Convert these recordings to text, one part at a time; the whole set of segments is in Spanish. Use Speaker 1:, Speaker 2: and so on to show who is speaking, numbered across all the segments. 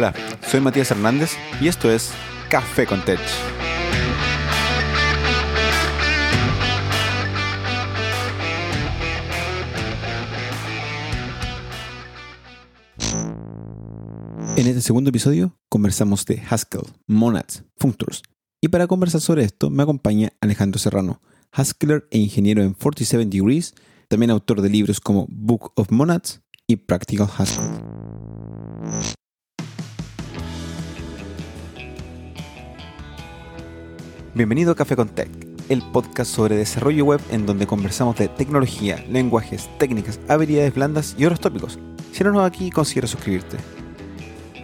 Speaker 1: Hola, soy Matías Hernández y esto es Café con Tech. En este segundo episodio conversamos de Haskell, Monads, Functors. Y para conversar sobre esto me acompaña Alejandro Serrano, Haskeller e ingeniero en 47 Degrees, también autor de libros como Book of Monads y Practical Haskell. Bienvenido a Café con Tech, el podcast sobre desarrollo web en donde conversamos de tecnología, lenguajes, técnicas, habilidades blandas y otros tópicos. Si no aquí, considera suscribirte.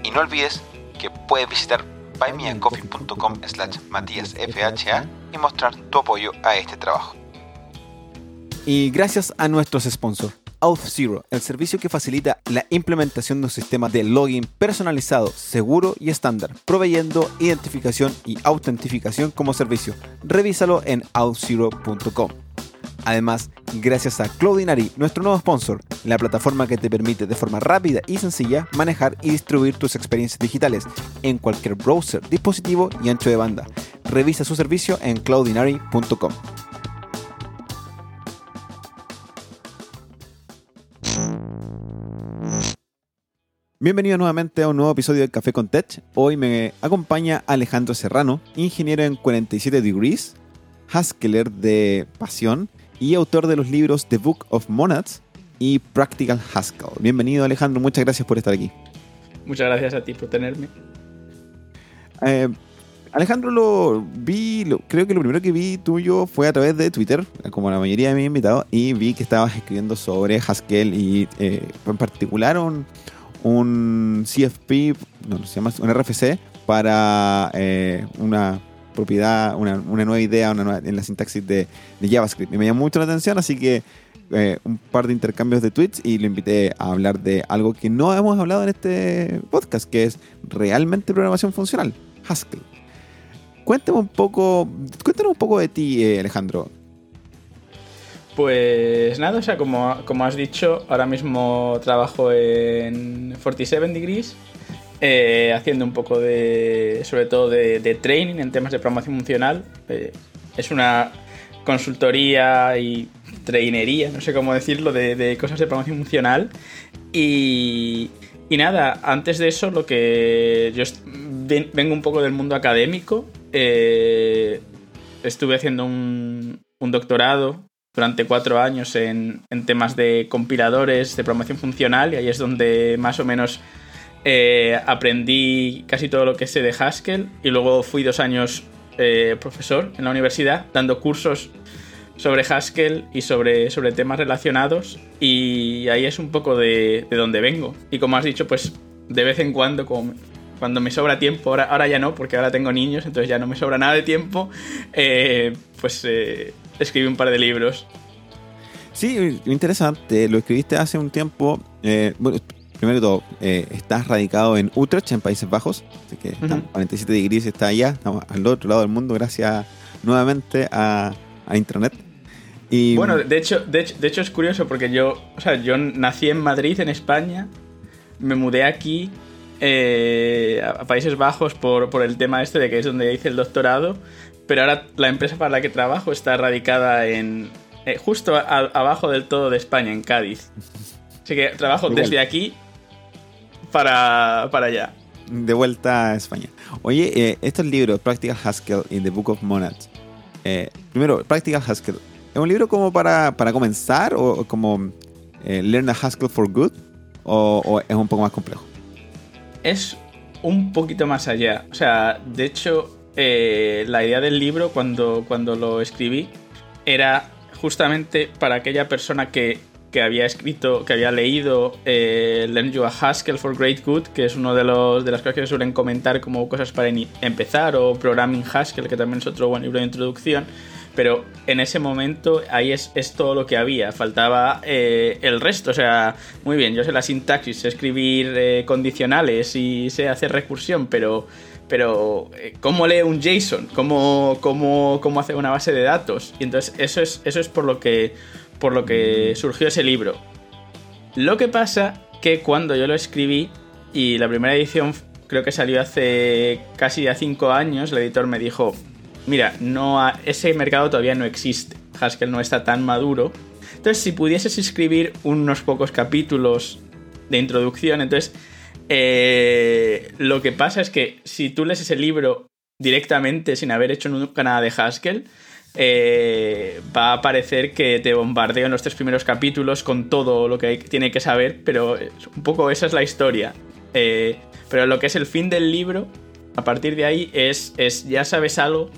Speaker 1: Y no olvides que puedes visitar buymeacoffee.com slash matíasfha y mostrar tu apoyo a este trabajo. Y gracias a nuestros sponsors. AuthZero, el servicio que facilita la implementación de un sistema de login personalizado, seguro y estándar, proveyendo identificación y autentificación como servicio. Revísalo en authzero.com. Además, gracias a Cloudinary, nuestro nuevo sponsor, la plataforma que te permite de forma rápida y sencilla manejar y distribuir tus experiencias digitales en cualquier browser, dispositivo y ancho de banda. Revisa su servicio en cloudinary.com. Bienvenido nuevamente a un nuevo episodio de Café con Tech. Hoy me acompaña Alejandro Serrano, ingeniero en 47 Degrees, Haskeller de pasión y autor de los libros The Book of Monads y Practical Haskell. Bienvenido Alejandro, muchas gracias por estar aquí.
Speaker 2: Muchas gracias a ti por tenerme.
Speaker 1: Eh, Alejandro, lo vi, creo que lo primero que vi tuyo fue a través de Twitter, como la mayoría de mis invitados, y vi que estabas escribiendo sobre Haskell y eh, en particular un, un CFP, no, se llama un RFC para eh, una propiedad, una, nueva idea en la sintaxis de, JavaScript. Y me llamó mucho la atención, así que eh, un par de intercambios de tweets y lo invité a hablar de algo que no hemos hablado en este podcast, que es realmente programación funcional, Haskell. Cuéntame un poco, cuéntanos un poco de ti, eh, Alejandro.
Speaker 2: Pues nada, o sea, como, como has dicho, ahora mismo trabajo en 47 Degrees, eh, haciendo un poco de, sobre todo de, training en temas de programación funcional. Eh, es una consultoría y trainería, no sé cómo decirlo, de, cosas de programación funcional. Y, y, nada, antes de eso, lo que yo vengo un poco del mundo académico. Eh, estuve haciendo un, doctorado durante cuatro años en, temas de compiladores de programación funcional y ahí es donde más o menos eh, aprendí casi todo lo que sé de Haskell y luego fui dos años eh, profesor en la universidad dando cursos sobre Haskell y sobre, sobre temas relacionados y ahí es un poco de, de donde vengo. Y como has dicho pues de vez en cuando cuando me sobra tiempo, ahora, ahora ya no, porque ahora tengo niños, entonces ya no me sobra nada de tiempo, eh, pues escribí un par de libros.
Speaker 1: Sí, interesante. Lo escribiste hace un tiempo. Eh, bueno, primero todo, eh, estás radicado en Utrecht, en Países Bajos. Así que 47 degrees está allá. Estamos al otro lado del mundo gracias nuevamente a, Internet.
Speaker 2: Y, bueno, de hecho, de hecho, es curioso porque yo, o sea, yo nací en Madrid, en España. Me mudé aquí eh, a Países Bajos por, por, el tema este de que es donde hice el doctorado, pero ahora la empresa para la que trabajo está radicada en eh, justo abajo del todo de España, en Cádiz. Así que trabajo desde aquí para, allá.
Speaker 1: De vuelta a España. Oye, eh, estos libros, Practical Haskell y The Book of Monads. Eh, primero, Practical Haskell. ¿Es un libro como para, comenzar o, como Learn a Haskell for Good? O, es un poco más complejo?
Speaker 2: Es un poquito más allá. O sea, de hecho, eh, la idea del libro cuando, cuando lo escribí era justamente para aquella persona que, había escrito, que había leído eh, Learn You a Haskell for Great Good, que es uno de, los, de las cosas que suelen comentar como cosas para empezar, o Programming Haskell, que también es otro buen libro de introducción. Pero en ese momento ahí es, todo lo que había, faltaba eh, el resto. O sea, muy bien, yo sé la sintaxis, sé escribir condicionales y sé hacer recursión, pero pero eh, ¿cómo lee un JSON? ¿Cómo, cómo, cómo hace una base de datos? Y entonces eso es, eso es por, lo que, por lo que surgió ese libro. Lo que pasa que cuando yo lo escribí y la primera edición creo que salió hace casi ya cinco años, el editor me dijo, mira, no ese mercado todavía no existe, Haskell no está tan maduro. Entonces, si pudieses escribir unos pocos capítulos de introducción, entonces eh, lo que pasa es que si tú lees ese libro directamente sin haber hecho nunca nada de Haskell, eh, va a parecer que te bombardeo en los tres primeros capítulos con todo lo que tiene que saber, pero un poco esa es la historia. Eh, pero lo que es el fin del libro, a partir de ahí, es, es ya sabes algo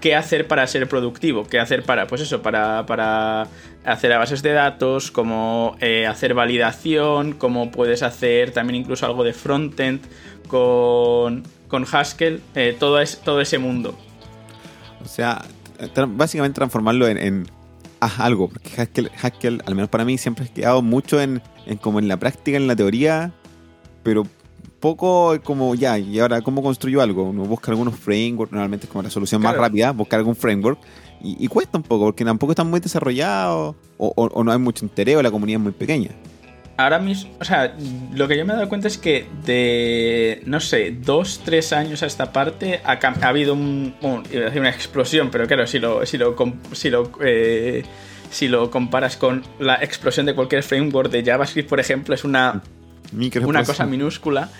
Speaker 2: qué hacer para ser productivo, qué hacer para, pues eso, para, para hacer a bases de datos, cómo eh, hacer validación, cómo puedes hacer también incluso algo de frontend con, con Haskell, todo, es, todo ese mundo.
Speaker 1: O sea, básicamente transformarlo en, algo, porque Haskell, al menos para mí, siempre ha quedado mucho en, como en la práctica, en la teoría, pero poco como ya, y ahora cómo construyo algo. Uno busca algunos frameworks, normalmente es como la solución más rápida, buscar algún framework, y, cuesta un poco, porque tampoco están muy desarrollados, o, o no hay mucho interés, o la comunidad es muy pequeña.
Speaker 2: Ahora mismo, o sea, lo que yo me he dado cuenta es que de, no sé, dos, tres años a esta parte ha, habido un, una explosión, pero claro, si lo, si lo, si lo, eh, si lo comparas con la explosión de cualquier framework de JavaScript, por ejemplo, es una, una cosa minúscula.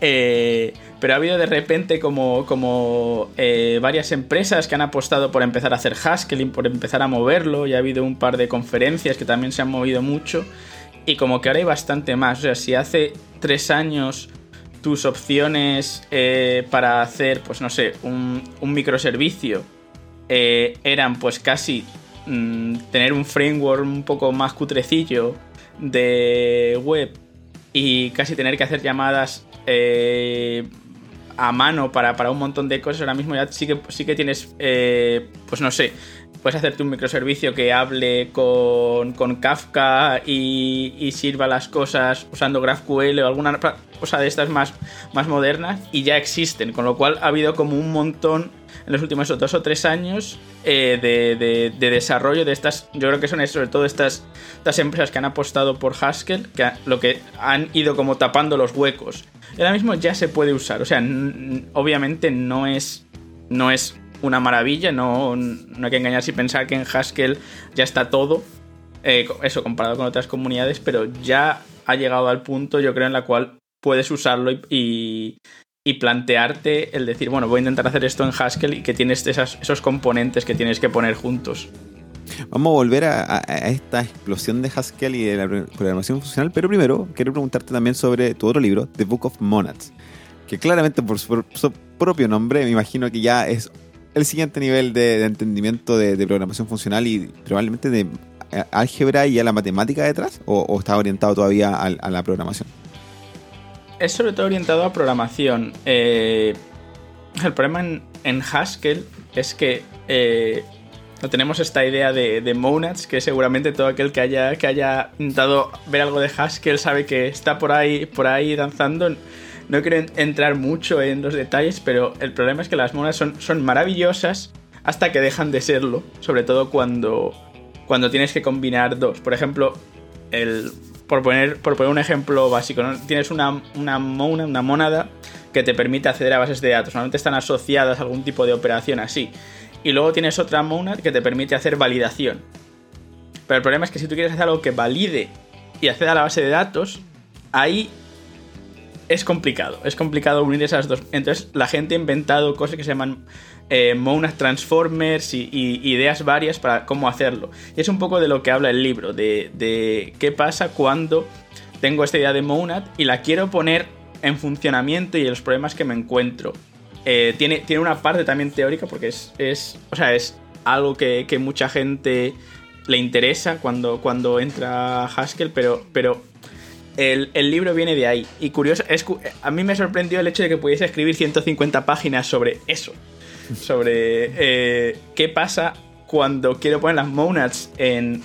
Speaker 2: Eh, pero ha habido de repente como, como eh, varias empresas que han apostado por empezar a hacer Haskell, por empezar a moverlo, y ha habido un par de conferencias que también se han movido mucho. Y como que ahora hay bastante más. O sea, si hace tres años tus opciones eh, para hacer, pues no sé, un, microservicio eran pues casi mm, tener un framework un poco más cutrecillo de web y casi tener que hacer llamadas eh, a mano para, para, un montón de cosas. Ahora mismo ya sí que, sí que tienes, pues no sé, puedes hacerte un microservicio que hable con, Kafka y, sirva las cosas usando GraphQL o alguna cosa de estas más, más modernas y ya existen, con lo cual ha habido como un montón en los últimos dos o tres años eh, de, desarrollo de estas, yo creo que son sobre todo estas, estas empresas que han apostado por Haskell, que lo que han ido como tapando los huecos. Y ahora mismo ya se puede usar, o sea, obviamente no es, no es una maravilla, no, no hay que engañarse y pensar que en Haskell ya está todo, eh, eso comparado con otras comunidades, pero ya ha llegado al punto, yo creo, en la cual puedes usarlo y, plantearte el decir, bueno, voy a intentar hacer esto en Haskell y que tienes esos componentes que tienes que poner juntos.
Speaker 1: Vamos a volver a, esta explosión de Haskell y de la programación funcional, pero primero quiero preguntarte también sobre tu otro libro, The Book of Monads, que claramente por su propio nombre me imagino que ya es el siguiente nivel de, entendimiento de, programación funcional y probablemente de eh, álgebra y a la matemática detrás? ¿O, está orientado todavía a, la programación?
Speaker 2: Es sobre todo orientado a programación. Eh, el problema en, Haskell es que eh, tenemos esta idea de, monads, que seguramente todo aquel que haya, que haya intentado ver algo de Haskell sabe que está por ahí, por ahí danzando no quiero entrar mucho en los detalles, pero el problema es que las monas son, son maravillosas hasta que dejan de serlo, sobre todo cuando, cuando tienes que combinar dos. Por ejemplo, el, por, poner, por poner un ejemplo básico, tienes una, una, mona, una monada que te permite acceder a bases de datos. Normalmente están asociadas a algún tipo de operación así. Y luego tienes otra monad que te permite hacer validación. Pero el problema es que si tú quieres hacer algo que valide y acceda a la base de datos, ahí es complicado, es complicado unir esas dos. Entonces la gente ha inventado cosas que se llaman eh, Transformers y, ideas varias para cómo hacerlo. Y es un poco de lo que habla el libro, de, qué pasa cuando tengo esta idea de Monad y la quiero poner en funcionamiento y los problemas que me encuentro. Eh, tiene, tiene una parte también teórica porque es, es, o sea, es algo que, mucha gente le interesa cuando, cuando entra Haskell, pero, pero el, libro viene de ahí. Y curioso, es, a mí me sorprendió el hecho de que pudiese escribir 150 páginas sobre eso. Sobre eh, qué pasa cuando quiero poner las monads en,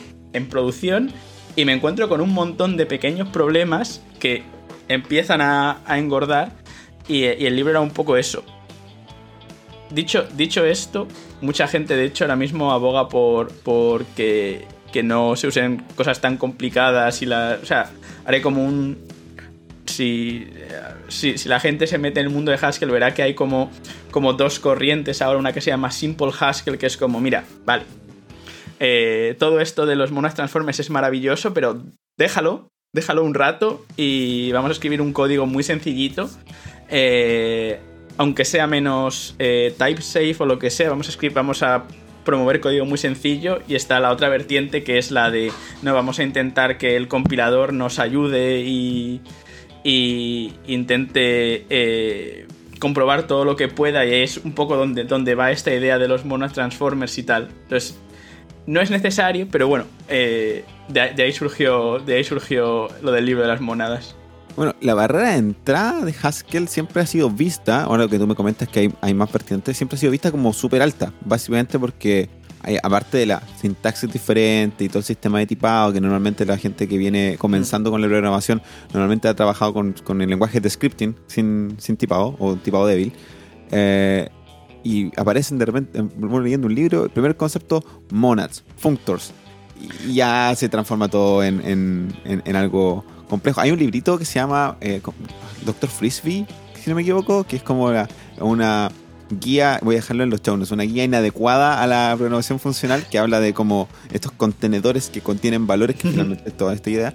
Speaker 2: producción y me encuentro con un montón de pequeños problemas que empiezan a, engordar y, el libro era un poco eso. Dicho, dicho esto, mucha gente de hecho ahora mismo aboga por, por que, no se usen cosas tan complicadas y la... O sea, haré como un, si, si, la gente se mete en el mundo de Haskell, verá que hay como, como dos corrientes ahora, una que se llama Simple Haskell, que es como, mira, vale, eh, todo esto de los monas transformers es maravilloso, pero déjalo, déjalo un rato y vamos a escribir un código muy sencillito. Eh, aunque sea menos eh, type safe o lo que sea, vamos a escribir, vamos a promover código muy sencillo y está la otra vertiente que es la de no vamos a intentar que el compilador nos ayude y, intente eh, comprobar todo lo que pueda y es un poco donde, va esta idea de los monos transformers y tal. Entonces, no es necesario, pero bueno, eh, de, ahí surgió, de ahí surgió lo del libro de las monadas.
Speaker 1: Bueno, la barrera de entrada de Haskell siempre ha sido vista, ahora lo que tú me comentas que hay, más pertinentes, siempre ha sido vista como súper alta, básicamente porque aparte de la sintaxis diferente y todo el sistema de tipado, que normalmente la gente que viene comenzando con la programación normalmente ha trabajado con, el lenguaje de scripting sin, sin tipado o tipado débil. Eh, y aparecen de repente, leyendo un libro, el primer concepto, monads, functors. Y ya se transforma todo en, en, en algo complejo. Hay un librito que se llama eh, Doctor Frisbee, si no me equivoco, que es como una guía, voy a dejarlo en los chaunos, una guía inadecuada a la programación funcional que habla de como estos contenedores que contienen valores, que finalmente es toda esta idea.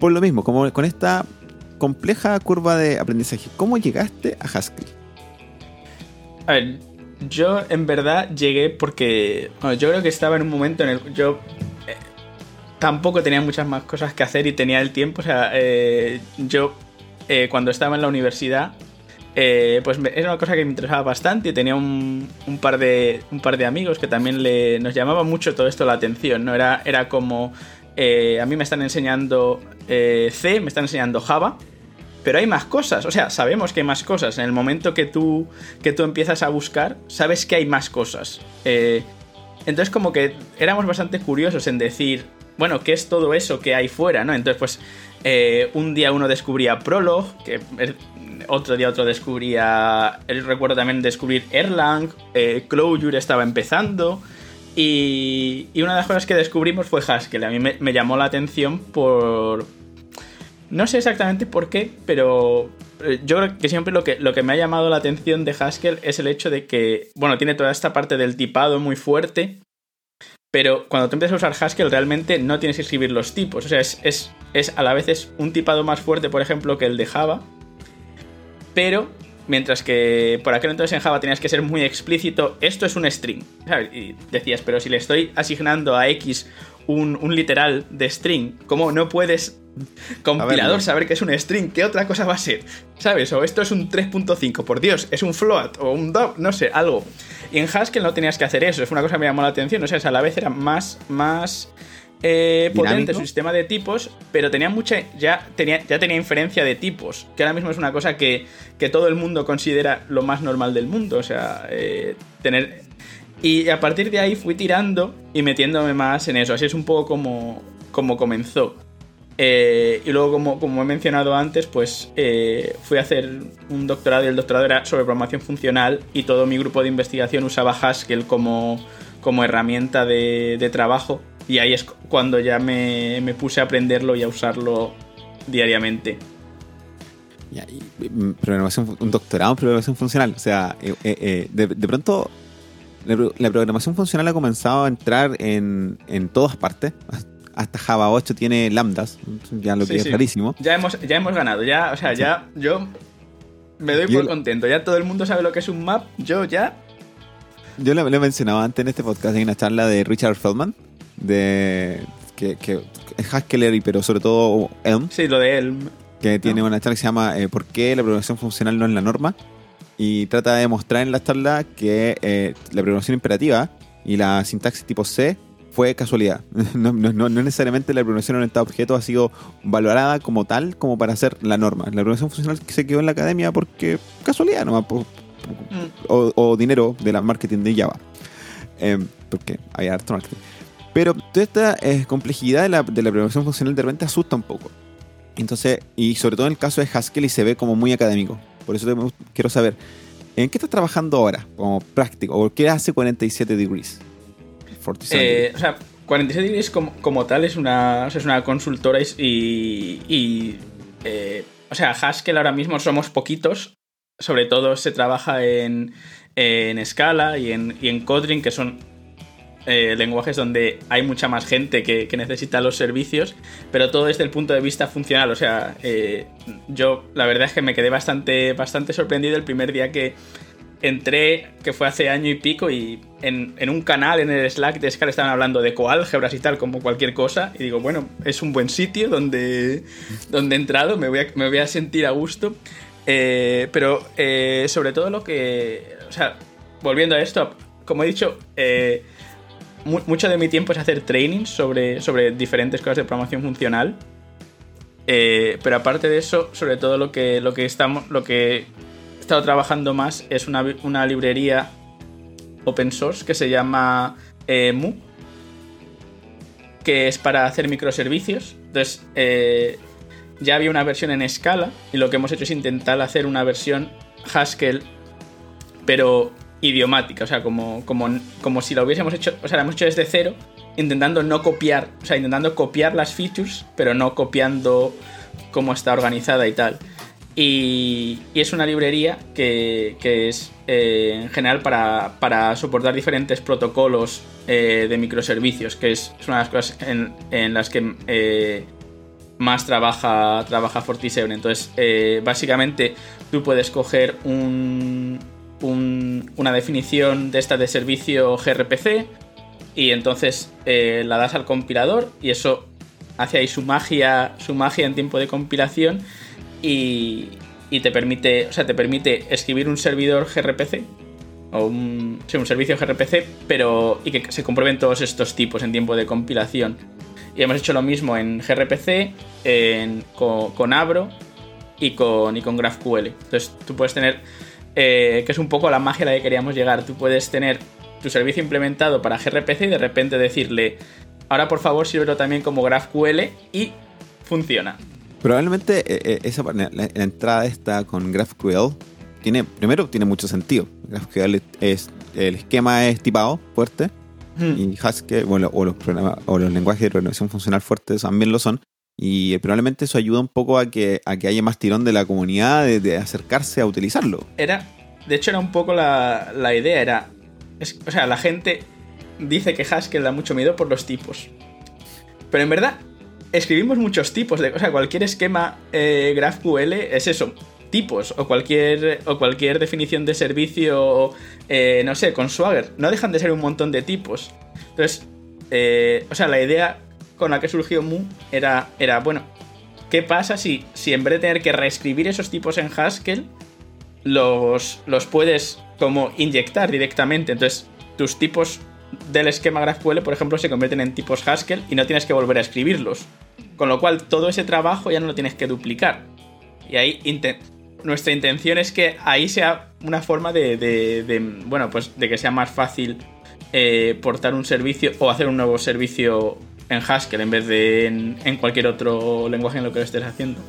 Speaker 1: Por lo mismo, como con esta compleja curva de aprendizaje, ¿cómo llegaste a Haskell?
Speaker 2: A ver, yo en verdad llegué porque yo creo que estaba en un momento en el yo tampoco tenía muchas más cosas que hacer y tenía el tiempo. O sea, eh, yo eh, cuando estaba en la universidad, eh, pues era una cosa que me interesaba bastante tenía un, par, de, un par de amigos que también le, nos llamaba mucho todo esto la atención, ¿no? Era, era como, a mí me están enseñando C, me están enseñando Java, pero hay más cosas, o sea, sabemos que hay más cosas. En el momento que tú, que tú empiezas a buscar, sabes que hay más cosas. entonces como que éramos bastante curiosos en decir, bueno, ¿qué es todo eso que hay fuera, no? Entonces, pues, eh, un día uno descubría Prolog, que otro día otro descubría, recuerdo también descubrir Erlang, eh, Clojure estaba empezando, y, una de las cosas que descubrimos fue Haskell. A mí me, llamó la atención por... No sé exactamente por qué, pero eh, yo creo que siempre lo que, lo que me ha llamado la atención de Haskell es el hecho de que, bueno, tiene toda esta parte del tipado muy fuerte, pero cuando tú empiezas a usar Haskell realmente no tienes que escribir los tipos. O sea, es, es, a la vez es un tipado más fuerte, por ejemplo, que el de Java. Pero mientras que por aquel entonces en Java tenías que ser muy explícito, esto es un string. Y decías, pero si le estoy asignando a X un, un literal de string, ¿cómo no puedes compilador saber que es un string, ¿qué otra cosa va a ser? ¿Sabes? O esto es un 3.5, por Dios, es un float o un dub, no sé, algo. Y en Haskell no tenías que hacer eso, es una cosa que me llamó la atención, o sea, a la vez era más, más eh, potente su sistema de tipos, pero tenía mucha, ya tenía, ya tenía inferencia de tipos, que ahora mismo es una cosa que, que todo el mundo considera lo más normal del mundo, o sea, eh, tener... Y a partir de ahí fui tirando y metiéndome más en eso, así es un poco como, como comenzó. Eh, y luego, como, como, he mencionado antes, pues eh, fui a hacer un doctorado y el doctorado era sobre programación funcional y todo mi grupo de investigación usaba Haskell como, como herramienta de, trabajo y ahí es cuando ya me, me, puse a aprenderlo y a usarlo diariamente.
Speaker 1: Mm, programación, un doctorado en programación funcional, o sea, eh, de, pronto la, programación funcional ha comenzado a entrar en, en todas partes, hasta Java 8 tiene lambdas, ya lo que es rarísimo.
Speaker 2: Ya hemos, ya hemos ganado, ya, o sea, ya yo me doy por contento, ya todo el mundo sabe lo que es un map, yo ya...
Speaker 1: Yo lo, he mencionado antes en este podcast, hay una charla de Richard Feldman, de que, es Haskell, pero sobre todo Elm.
Speaker 2: Sí, lo de Elm.
Speaker 1: Que tiene una charla que se llama eh, ¿Por qué la programación funcional no es la norma? Y trata de demostrar en la charla que eh, la programación imperativa y la sintaxis tipo C fue casualidad. No, no, no, necesariamente la programación orientada a objetos ha sido valorada como tal, como para ser la norma. La programación funcional se quedó en la academia porque casualidad nomás, mm. o, dinero de la marketing de Java. Em, porque hay harto marketing. Pero toda esta eh, complejidad de la, de la programación funcional de repente asusta un poco. Entonces, y sobre todo en el caso de Haskell y se ve como muy académico. Por eso quiero saber, ¿en qué estás trabajando ahora como práctico? ¿O qué hace 47 Degrees?
Speaker 2: Eh, o sea, 47 Degrees como, tal es una, es una consultora y, eh, o sea, Haskell ahora mismo somos poquitos, sobre todo se trabaja en, en Scala y en, y en Kotlin, que son eh, lenguajes donde hay mucha más gente que, necesita los servicios, pero todo desde el punto de vista funcional. O sea, eh, yo la verdad es que me quedé bastante, bastante sorprendido el primer día que entré, que fue hace año y pico, y en, un canal, en el Slack de Scala, estaban hablando de coálgebras y tal, como cualquier cosa, y digo, bueno, es un buen sitio donde, donde he entrado, me voy a, me voy a sentir a gusto. Eh, pero sobre todo lo que... O sea, volviendo a esto, como he dicho, mucho de mi tiempo es hacer training sobre, sobre diferentes cosas de programación funcional. Eh, pero aparte de eso, sobre todo lo que, lo que, estamos, lo que he estado trabajando más es una, librería open source que se llama eh, Mu, que es para hacer microservicios. Entonces, eh, ya había una versión en escala y lo que hemos hecho es intentar hacer una versión Haskell, pero idiomática, o sea, como, como, como si lo hubiésemos hecho, o sea, la hemos hecho desde cero, intentando no copiar, o sea, intentando copiar las features, pero no copiando cómo está organizada y tal. Y, es una librería que, es eh, en general para, soportar diferentes protocolos eh, de microservicios, que es, una de las cosas en, las que eh, más trabaja, trabaja Fortiseven. Entonces, básicamente, tú puedes coger un, una definición de esta de servicio gRPC y entonces eh, la das al compilador y eso hace ahí su magia, su magia en tiempo de compilación y, te permite, o sea, te permite escribir un servidor gRPC o un, un servicio gRPC, pero y que se comprueben todos estos tipos en tiempo de compilación. Y hemos hecho lo mismo en gRPC, con, con Abro y con, y con GraphQL. Entonces tú puedes tener eh, que es un poco la magia a la que queríamos llegar. Tú puedes tener tu servicio implementado para gRPC y de repente decirle, ahora por favor sírvelo también como GraphQL y funciona.
Speaker 1: Probablemente eh, eh, esa, la, entrada esta con GraphQL tiene, primero tiene mucho sentido. GraphQL es, el esquema es tipado, fuerte, hmm. y Haskell, bueno, o los, o los lenguajes de programación funcional fuertes también lo son. Y probablemente eso ayuda un poco a que, a que haya más tirón de la comunidad de, acercarse a utilizarlo.
Speaker 2: Era, de hecho era un poco la, idea, era, o sea, la gente dice que Haskell da mucho miedo por los tipos. Pero en verdad, escribimos muchos tipos, de, o sea, cualquier esquema eh, GraphQL es eso, tipos o cualquier, o cualquier definición de servicio, eh, no sé, con Swagger, no dejan de ser un montón de tipos. Entonces, eh, o sea, la idea con la que surgió Mu era, era bueno, ¿qué pasa si, si en vez de tener que reescribir esos tipos en Haskell, los, los puedes como inyectar directamente? Entonces, tus tipos del esquema GraphQL, por ejemplo, se convierten en tipos Haskell y no tienes que volver a escribirlos. Con lo cual, todo ese trabajo ya no lo tienes que duplicar. Y ahí nuestra intención es que ahí sea una forma de, bueno, pues de que sea más fácil eh, portar un servicio o hacer un nuevo servicio en Haskell en vez de en, cualquier otro lenguaje en lo que lo estés haciendo.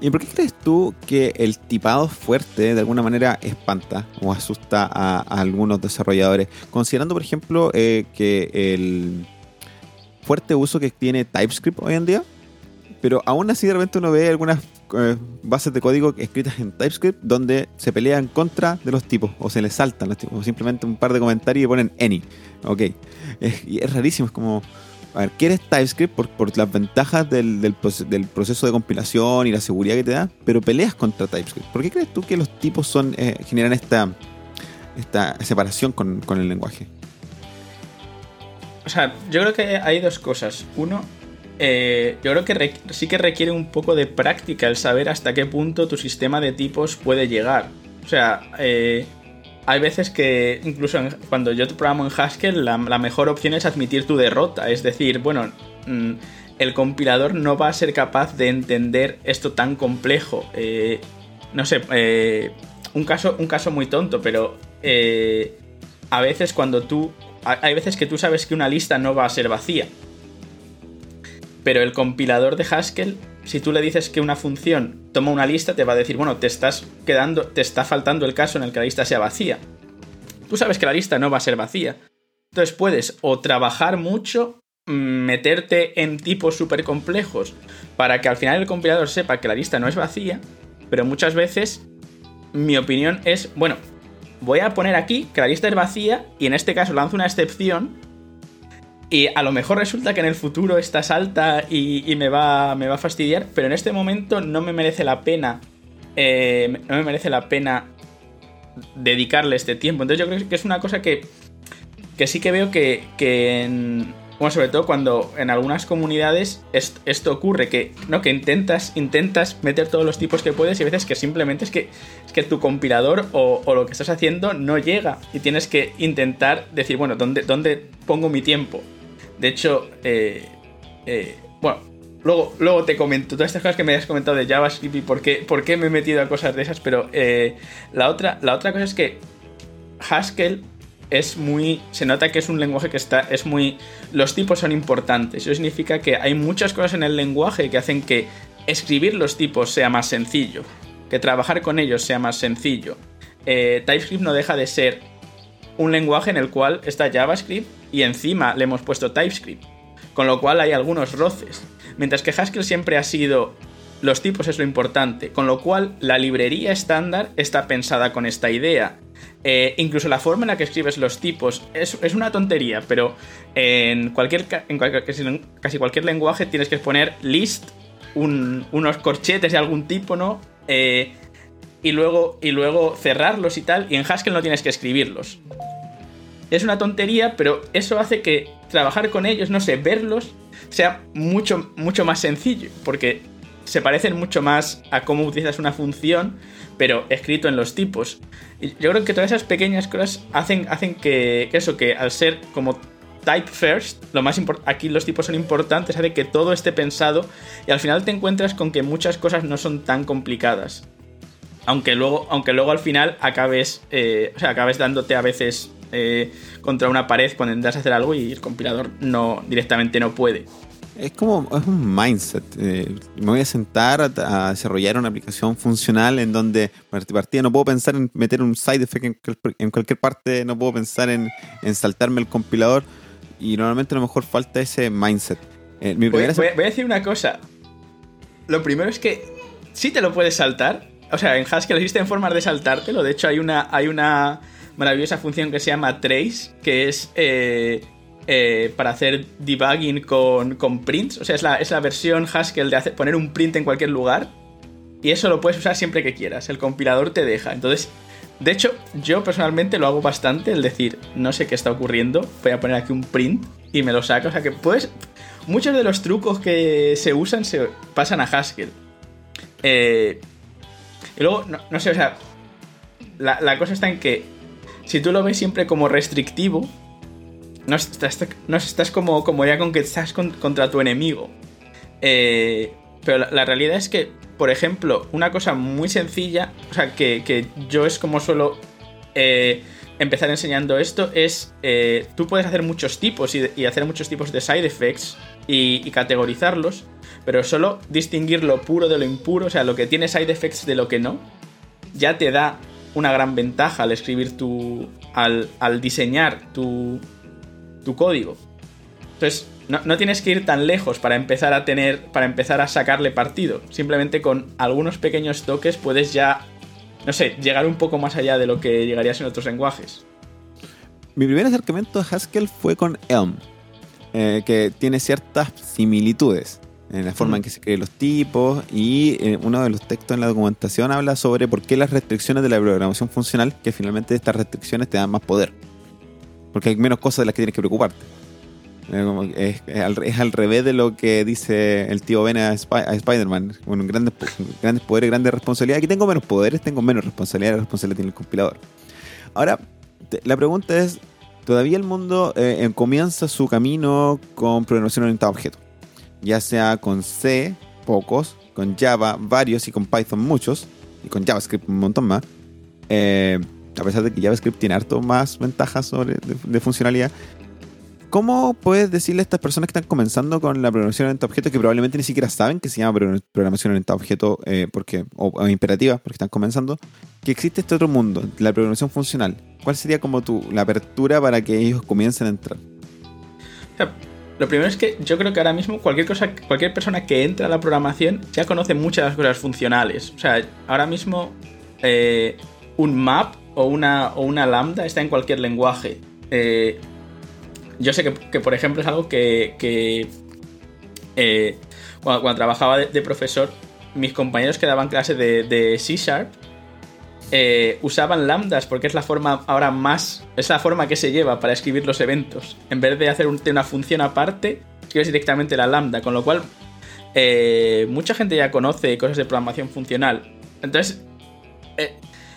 Speaker 1: ¿Y por qué crees tú que el tipado fuerte de alguna manera espanta o asusta a, algunos desarrolladores? Considerando, por ejemplo, eh, que el fuerte uso que tiene TypeScript hoy en día, pero aún así de repente uno ve algunas eh, bases de código escritas en TypeScript donde se pelean contra de los tipos o se les saltan los tipos, o simplemente un par de comentarios y ponen any. Ok. y es rarísimo, es como a ver, quieres TypeScript por, las ventajas del, proceso de compilación y la seguridad que te da, pero peleas contra TypeScript. ¿Por qué crees tú que los tipos son eh, generan esta, esta separación con, el lenguaje?
Speaker 2: O sea, yo creo que hay dos cosas. Uno, eh, yo creo que sí que requiere un poco de práctica el saber hasta qué punto tu sistema de tipos puede llegar. O sea, eh, hay veces que incluso cuando yo programo en Haskell, la, mejor opción es admitir tu derrota. Es decir, bueno, mm, el compilador no va a ser capaz de entender esto tan complejo. Eh, no sé, eh, un, caso, un caso muy tonto, pero eh, a veces cuando tú... Hay veces que tú sabes que una lista no va a ser vacía. Pero el compilador de Haskell si tú le dices que una función toma una lista, te va a decir, bueno, te estás quedando, te está faltando el caso en el que la lista sea vacía. Tú sabes que la lista no va a ser vacía. Entonces puedes o trabajar mucho meterte en tipos súper complejos para que al final el compilador sepa que la lista no es vacía, pero muchas veces mi opinión es, bueno, voy a poner aquí que la lista es vacía y en este caso lanzo una excepción y a lo mejor resulta que en el futuro esta salta y, me, va, me va a fastidiar, pero en este momento no me merece la pena, eh, no me merece la pena dedicarle este tiempo. Entonces yo creo que es una cosa que, que sí que veo que, que en, bueno, sobre todo cuando en algunas comunidades esto, ocurre, que, ¿no? que intentas, intentas meter todos los tipos que puedes y a veces que simplemente es que, es que tu compilador o, lo que estás haciendo no llega y tienes que intentar decir, bueno, ¿dónde, dónde pongo mi tiempo? De hecho, eh, eh, bueno, luego, luego te comento todas estas cosas que me has comentado de JavaScript y por qué, por qué me he metido a cosas de esas, pero eh, la, otra, la otra cosa es que Haskell es muy. Se nota que es un lenguaje que está. Es muy. Los tipos son importantes. Eso significa que hay muchas cosas en el lenguaje que hacen que escribir los tipos sea más sencillo. Que trabajar con ellos sea más sencillo. Eh, TypeScript no deja de ser un lenguaje en el cual está JavaScript y encima le hemos puesto TypeScript. Con lo cual hay algunos roces. Mientras que Haskell siempre ha sido los tipos es lo importante, con lo cual la librería estándar está pensada con esta idea. Eh, incluso la forma en la que escribes los tipos es, una tontería, pero en cualquier, casi cualquier lenguaje tienes que poner list, unos corchetes de algún tipo, ¿no? Eh, y, luego, y luego cerrarlos y tal, y en Haskell no tienes que escribirlos. Es una tontería, pero eso hace que trabajar con ellos, no sé, verlos, sea mucho, mucho más sencillo, porque se parecen mucho más a cómo utilizas una función pero escrito en los tipos. Y yo creo que todas esas pequeñas cosas hacen, hacen que, eso, que al ser como type first, lo más aquí los tipos son importantes, hace que todo esté pensado y al final te encuentras con que muchas cosas no son tan complicadas. Aunque luego, aunque luego al final acabes, eh, o sea, acabes dándote a veces eh, contra una pared cuando intentas hacer algo y el compilador no directamente no puede.
Speaker 1: Es como es un mindset. Eh, me voy a sentar a, desarrollar una aplicación funcional en donde partida no puedo pensar en meter un side effect en, cualquier parte, no puedo pensar en, saltarme el compilador y normalmente a lo mejor falta ese mindset.
Speaker 2: Eh, voy, a decir una cosa. Lo primero es que sí te lo puedes saltar. O sea, en Haskell existen formas de saltártelo. De hecho, hay una, hay una maravillosa función que se llama trace, que es... Eh, eh, para hacer debugging con, prints. O sea, es la, es la versión Haskell de hacer, poner un print en cualquier lugar. Y eso lo puedes usar siempre que quieras. El compilador te deja. Entonces, de hecho, yo personalmente lo hago bastante. El decir, no sé qué está ocurriendo. Voy a poner aquí un print y me lo saca. O sea que puedes. Muchos de los trucos que se usan se pasan a Haskell. Eh, y luego, no, sé, o sea. La, la cosa está en que si tú lo ves siempre como restrictivo, no estás, no estás como, como ya con que estás contra tu enemigo. Eh, pero la, realidad es que, por ejemplo, una cosa muy sencilla, o sea, que, yo es como suelo eh, empezar enseñando esto, es eh, tú puedes hacer muchos tipos y, hacer muchos tipos de side effects y, categorizarlos, pero solo distinguir lo puro de lo impuro, o sea, lo que tiene side effects de lo que no, ya te da una gran ventaja al escribir tu. al, al diseñar tu, tu código. Entonces, no, tienes que ir tan lejos para empezar a tener, para empezar a sacarle partido. Simplemente con algunos pequeños toques puedes ya, no sé, llegar un poco más allá de lo que llegarías en otros lenguajes.
Speaker 1: Mi primer acercamiento a Haskell fue con Elm, eh, que tiene ciertas similitudes en la forma en que se creen los tipos y eh, uno de los textos en la documentación habla sobre por qué las restricciones de la programación funcional, que finalmente estas restricciones te dan más poder porque hay menos cosas de las que tienes que preocuparte. Es, al, revés de lo que dice el tío Ben a, Spider-Man. Bueno, grandes, grandes poderes, grandes responsabilidades. Aquí tengo menos poderes, tengo menos responsabilidad. La responsabilidad tiene el compilador. Ahora, la pregunta es: ¿todavía el mundo eh, comienza su camino con programación orientada a objetos? Ya sea con C, pocos, con Java, varios y con Python, muchos, y con JavaScript, un montón más. Eh, a pesar de que JavaScript tiene harto más ventajas sobre, de, funcionalidad, ¿cómo puedes decirle a estas personas que están comenzando con la programación orientada a objetos que probablemente ni siquiera saben que se llama programación orientada a objetos eh, porque, o, imperativa porque están comenzando, que existe este otro mundo, la programación funcional? ¿Cuál sería como tu, la apertura para que ellos comiencen a entrar?
Speaker 2: Lo primero es que yo creo que ahora mismo cualquier cosa, cualquier persona que entra a la programación ya conoce muchas de las cosas funcionales. O sea, ahora mismo eh, un map o una, o una lambda está en cualquier lenguaje. Eh, yo sé que, por ejemplo, es algo que, eh, cuando, trabajaba de, profesor, mis compañeros que daban clase de, C Sharp usaban lambdas porque es la forma ahora más. Es la forma que se lleva para escribir los eventos. En vez de hacer una función aparte, escribes directamente la lambda. Con lo cual, mucha gente ya conoce cosas de programación funcional. Entonces, eh,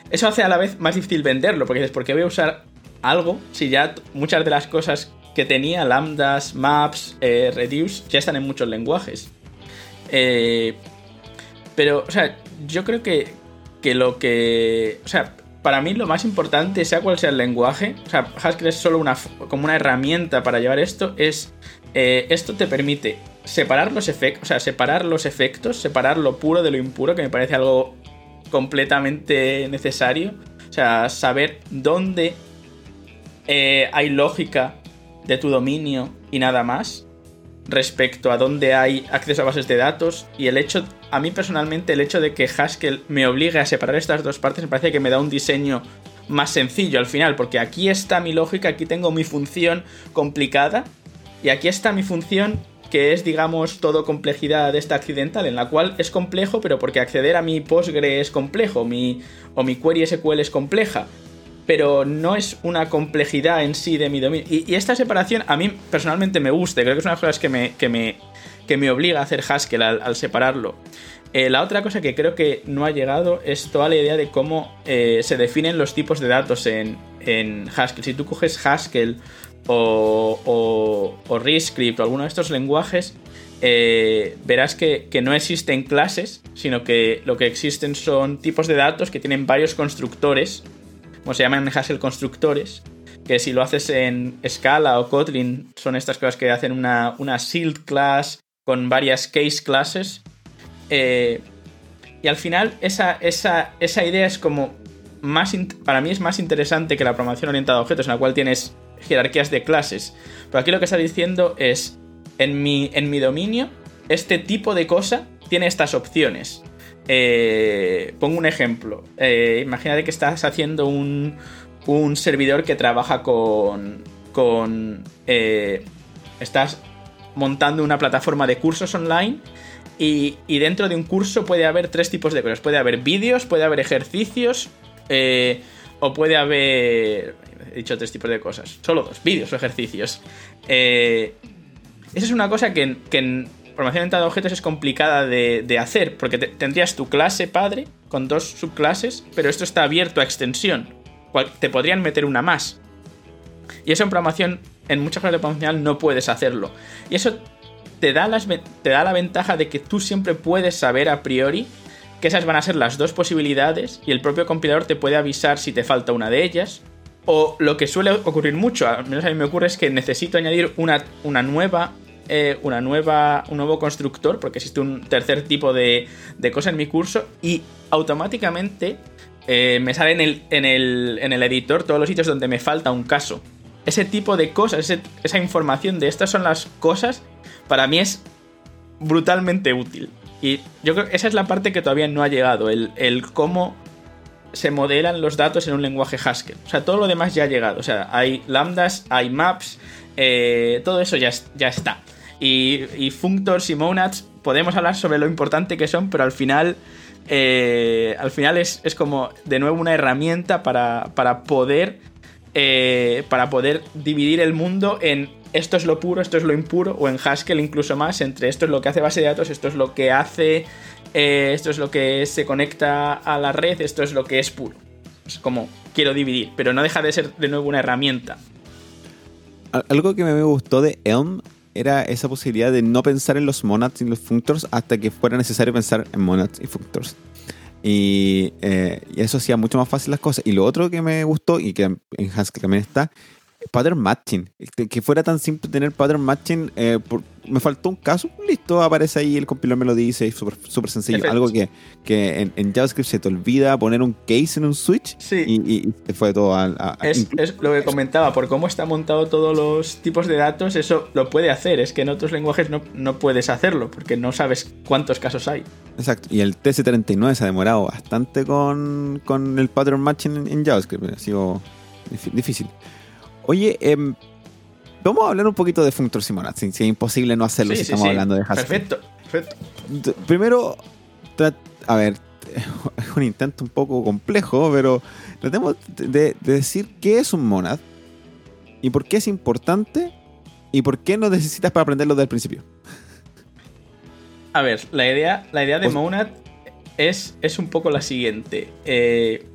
Speaker 2: eso hace a la vez más difícil venderlo, porque dices, ¿por qué voy a usar algo si ya muchas de las cosas que tenía, lambdas, maps, eh, reduce, ya están en muchos lenguajes? Eh, pero, o sea, yo creo que, que lo que... O sea, para mí lo más importante, sea cual sea el lenguaje, o sea, Haskell es solo una, como una herramienta para llevar esto, es... esto te permite separar los efectos, o sea, separar los efectos, separar lo puro de lo impuro, que me parece algo completamente necesario. O sea, saber dónde eh, hay lógica de tu dominio y nada más respecto a dónde hay acceso a bases de datos y el hecho, a mí personalmente el hecho de que Haskell me obligue a separar estas dos partes me parece que me da un diseño más sencillo al final, porque aquí está mi lógica, aquí tengo mi función complicada y aquí está mi función que es, digamos, todo complejidad esta accidental, en la cual es complejo, pero porque acceder a mi Postgre es complejo, mi, o mi query SQL es compleja, pero no es una complejidad en sí de mi dominio. Y, esta separación a mí personalmente me gusta, creo que es una de las cosas que me, que me, que me obliga a hacer Haskell al, separarlo. Eh, la otra cosa que creo que no ha llegado es toda la idea de cómo eh, se definen los tipos de datos en, en Haskell. Si tú coges Haskell o, o, o o alguno de estos lenguajes, eh, verás que, no existen clases, sino que lo que existen son tipos de datos que tienen varios constructores, como se llaman en Haskell constructores, que si lo haces en Scala o Kotlin son estas cosas que hacen una, una sealed class con varias case classes. Eh, y al final esa, esa, esa idea es como más, para mí es más interesante que la programación orientada a objetos, en la cual tienes jerarquías de clases. Pero aquí lo que está diciendo es, en mi, en mi dominio, este tipo de cosa tiene estas opciones. Eh, pongo un ejemplo. Eh, imagínate que estás haciendo un, un servidor que trabaja con... con eh, estás montando una plataforma de cursos online y, dentro de un curso puede haber tres tipos de cosas. Puede haber vídeos, puede haber ejercicios o puede haber he dicho tres tipos de cosas. Solo dos, vídeos o ejercicios. Eh, esa es una cosa que, en programación orientada a objetos es complicada de, hacer, porque tendrías tu clase padre con dos subclases, pero esto está abierto a extensión. te podrían meter una más. Y eso en programación, en muchas de programación no puedes hacerlo. Y eso te da, te da la ventaja de que tú siempre puedes saber a priori que esas van a ser las dos posibilidades y el propio compilador te puede avisar si te falta una de ellas o lo que suele ocurrir mucho, al menos a mí me ocurre, es que necesito añadir una, una nueva. Eh, una nueva, un nuevo constructor, porque existe un tercer tipo de, de cosa en mi curso, y automáticamente eh, me sale en el, en, el, en el editor todos los sitios donde me falta un caso. Ese tipo de cosas, esa información de estas son las cosas, para mí es brutalmente útil. Y yo creo que esa es la parte que todavía no ha llegado, el, el cómo se modelan los datos en un lenguaje Haskell. O sea, todo lo demás ya ha llegado. O sea, hay lambdas, hay maps, eh, todo eso ya, ya está. Y, functors y monads, podemos hablar sobre lo importante que son, pero al final, eh, al final es, como de nuevo una herramienta para, para poder, eh, para poder dividir el mundo en esto es lo puro, esto es lo impuro, o en Haskell incluso más, entre esto es lo que hace base de datos, esto es lo que hace eh, esto es lo que se conecta a la red, esto es lo que es puro. Es como quiero dividir, pero no deja de ser de nuevo una herramienta.
Speaker 1: Algo que me gustó de Elm era esa posibilidad de no pensar en los monads y los functors hasta que fuera necesario pensar en monads y functors. Y, eh, eso hacía mucho más fácil las cosas. Y lo otro que me gustó y que en Haskell también está pattern matching. Que fuera tan simple tener pattern matching. Eh, me faltó un caso, listo, aparece ahí, el compilador me lo dice, súper super sencillo. Algo que, que en, JavaScript se te olvida poner un case en un switch
Speaker 2: sí.
Speaker 1: y, y, fue todo a,
Speaker 2: es, lo que comentaba, por cómo está montado todos los tipos de datos, eso lo puede hacer. Es que en otros lenguajes no, no puedes hacerlo porque no sabes cuántos casos hay.
Speaker 1: Exacto, y el TC39 se ha demorado bastante con, con el pattern matching en, JavaScript, ha sido difícil. Oye, eh, Vamos a hablar un poquito de Functor Simonat, si, es imposible no hacerlo si estamos hablando de Haskell.
Speaker 2: Perfecto, perfecto.
Speaker 1: Primero, a ver, es un intento un poco complejo, pero tratemos de, decir qué es un monad y por qué es importante y por qué no necesitas para aprenderlo desde el principio.
Speaker 2: A ver, la idea, la idea de monad es, es un poco la siguiente. Eh,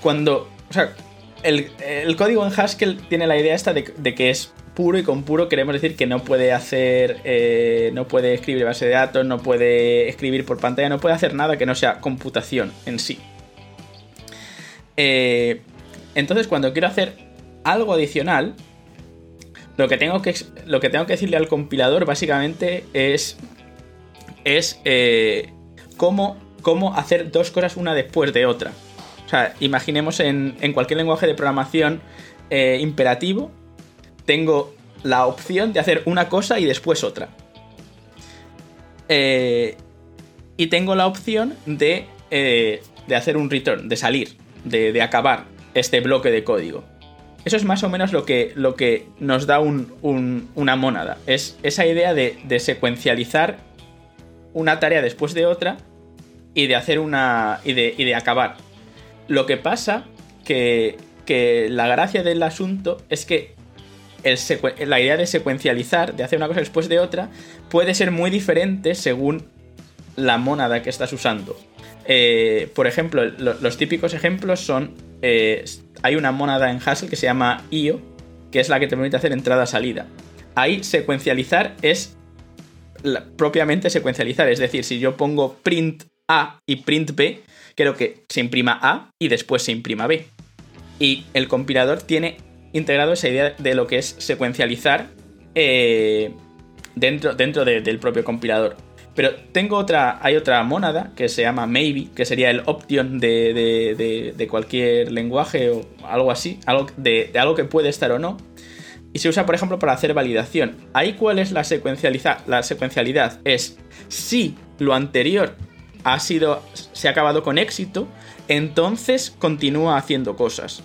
Speaker 2: cuando, o sea, el, código en Haskell tiene la idea esta de, que es puro y con puro queremos decir que no puede hacer, eh, no puede escribir base de datos, no puede escribir por pantalla, no puede hacer nada que no sea computación en sí. Eh, entonces cuando quiero hacer algo adicional, lo que tengo que, lo que, tengo que decirle al compilador básicamente es, es eh, cómo, cómo hacer dos cosas una después de otra. O sea, imaginemos en, cualquier lenguaje de programación eh, imperativo, tengo la opción de hacer una cosa y después otra. Eh, y tengo la opción de, eh, de, hacer un return, de salir, de, acabar este bloque de código. Eso es más o menos lo que, lo que nos da una mónada. Es esa idea de, de, secuencializar una tarea después de otra y de hacer una. y de, y de acabar. Lo que pasa que, que la gracia del asunto es que la idea de secuencializar, de hacer una cosa después de otra, puede ser muy diferente según la mónada que estás usando. Eh, por ejemplo, los típicos ejemplos son. Eh, hay una mónada en Haskell que se llama IO, que es la que te permite hacer entrada-salida. Ahí secuencializar es propiamente secuencializar, es decir, si yo pongo print A y print B, quiero que se imprima A y después se imprima B. Y el compilador tiene integrado esa idea de lo que es secuencializar eh, dentro, dentro del propio compilador. Pero tengo otra, hay otra mónada que se llama maybe, que sería el option de, cualquier lenguaje o algo así, algo de, algo que puede estar o no. Y se usa, por ejemplo, para hacer validación. Ahí cuál es la, la secuencialidad? Es si lo anterior ha sido, se ha acabado con éxito, entonces continúa haciendo cosas.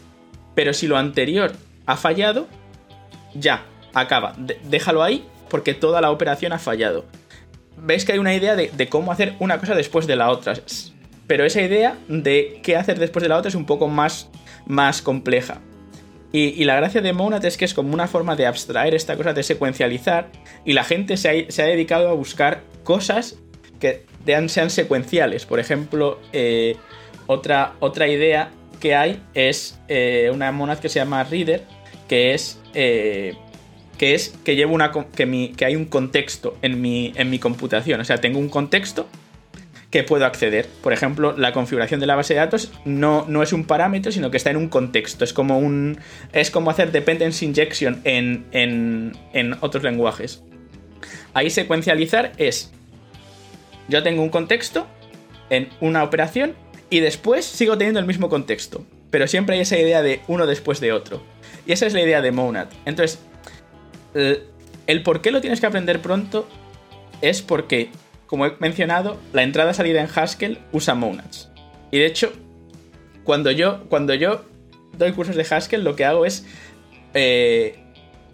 Speaker 2: Pero si lo anterior ha fallado, ya, acaba. déjalo ahí porque toda la operación ha fallado. Veis que hay una idea de, cómo hacer una cosa después de la otra. Pero esa idea de qué hacer después de la otra es un poco más, más compleja. Y, la gracia de Monad es que es como una forma de abstraer esta cosa de secuencializar. Y la gente se ha, se ha dedicado a buscar cosas que sean secuenciales. Por ejemplo, eh, otra, otra idea que hay es eh, una monad que se llama Reader, que es eh, que es que llevo una que, que hay un contexto en mi, en mi computación. O sea, tengo un contexto que puedo acceder. Por ejemplo, la configuración de la base de datos no, no es un parámetro, sino que está en un contexto. Es como un. Es como hacer dependency injection en, en, en otros lenguajes. Ahí secuencializar es yo tengo un contexto en una operación y después sigo teniendo el mismo contexto. Pero siempre hay esa idea de uno después de otro. Y esa es la idea de Monad. Entonces, el, por qué lo tienes que aprender pronto es porque, como he mencionado, la entrada-salida en Haskell usa Monads. Y de hecho, cuando yo, cuando yo doy cursos de Haskell, lo que hago es eh,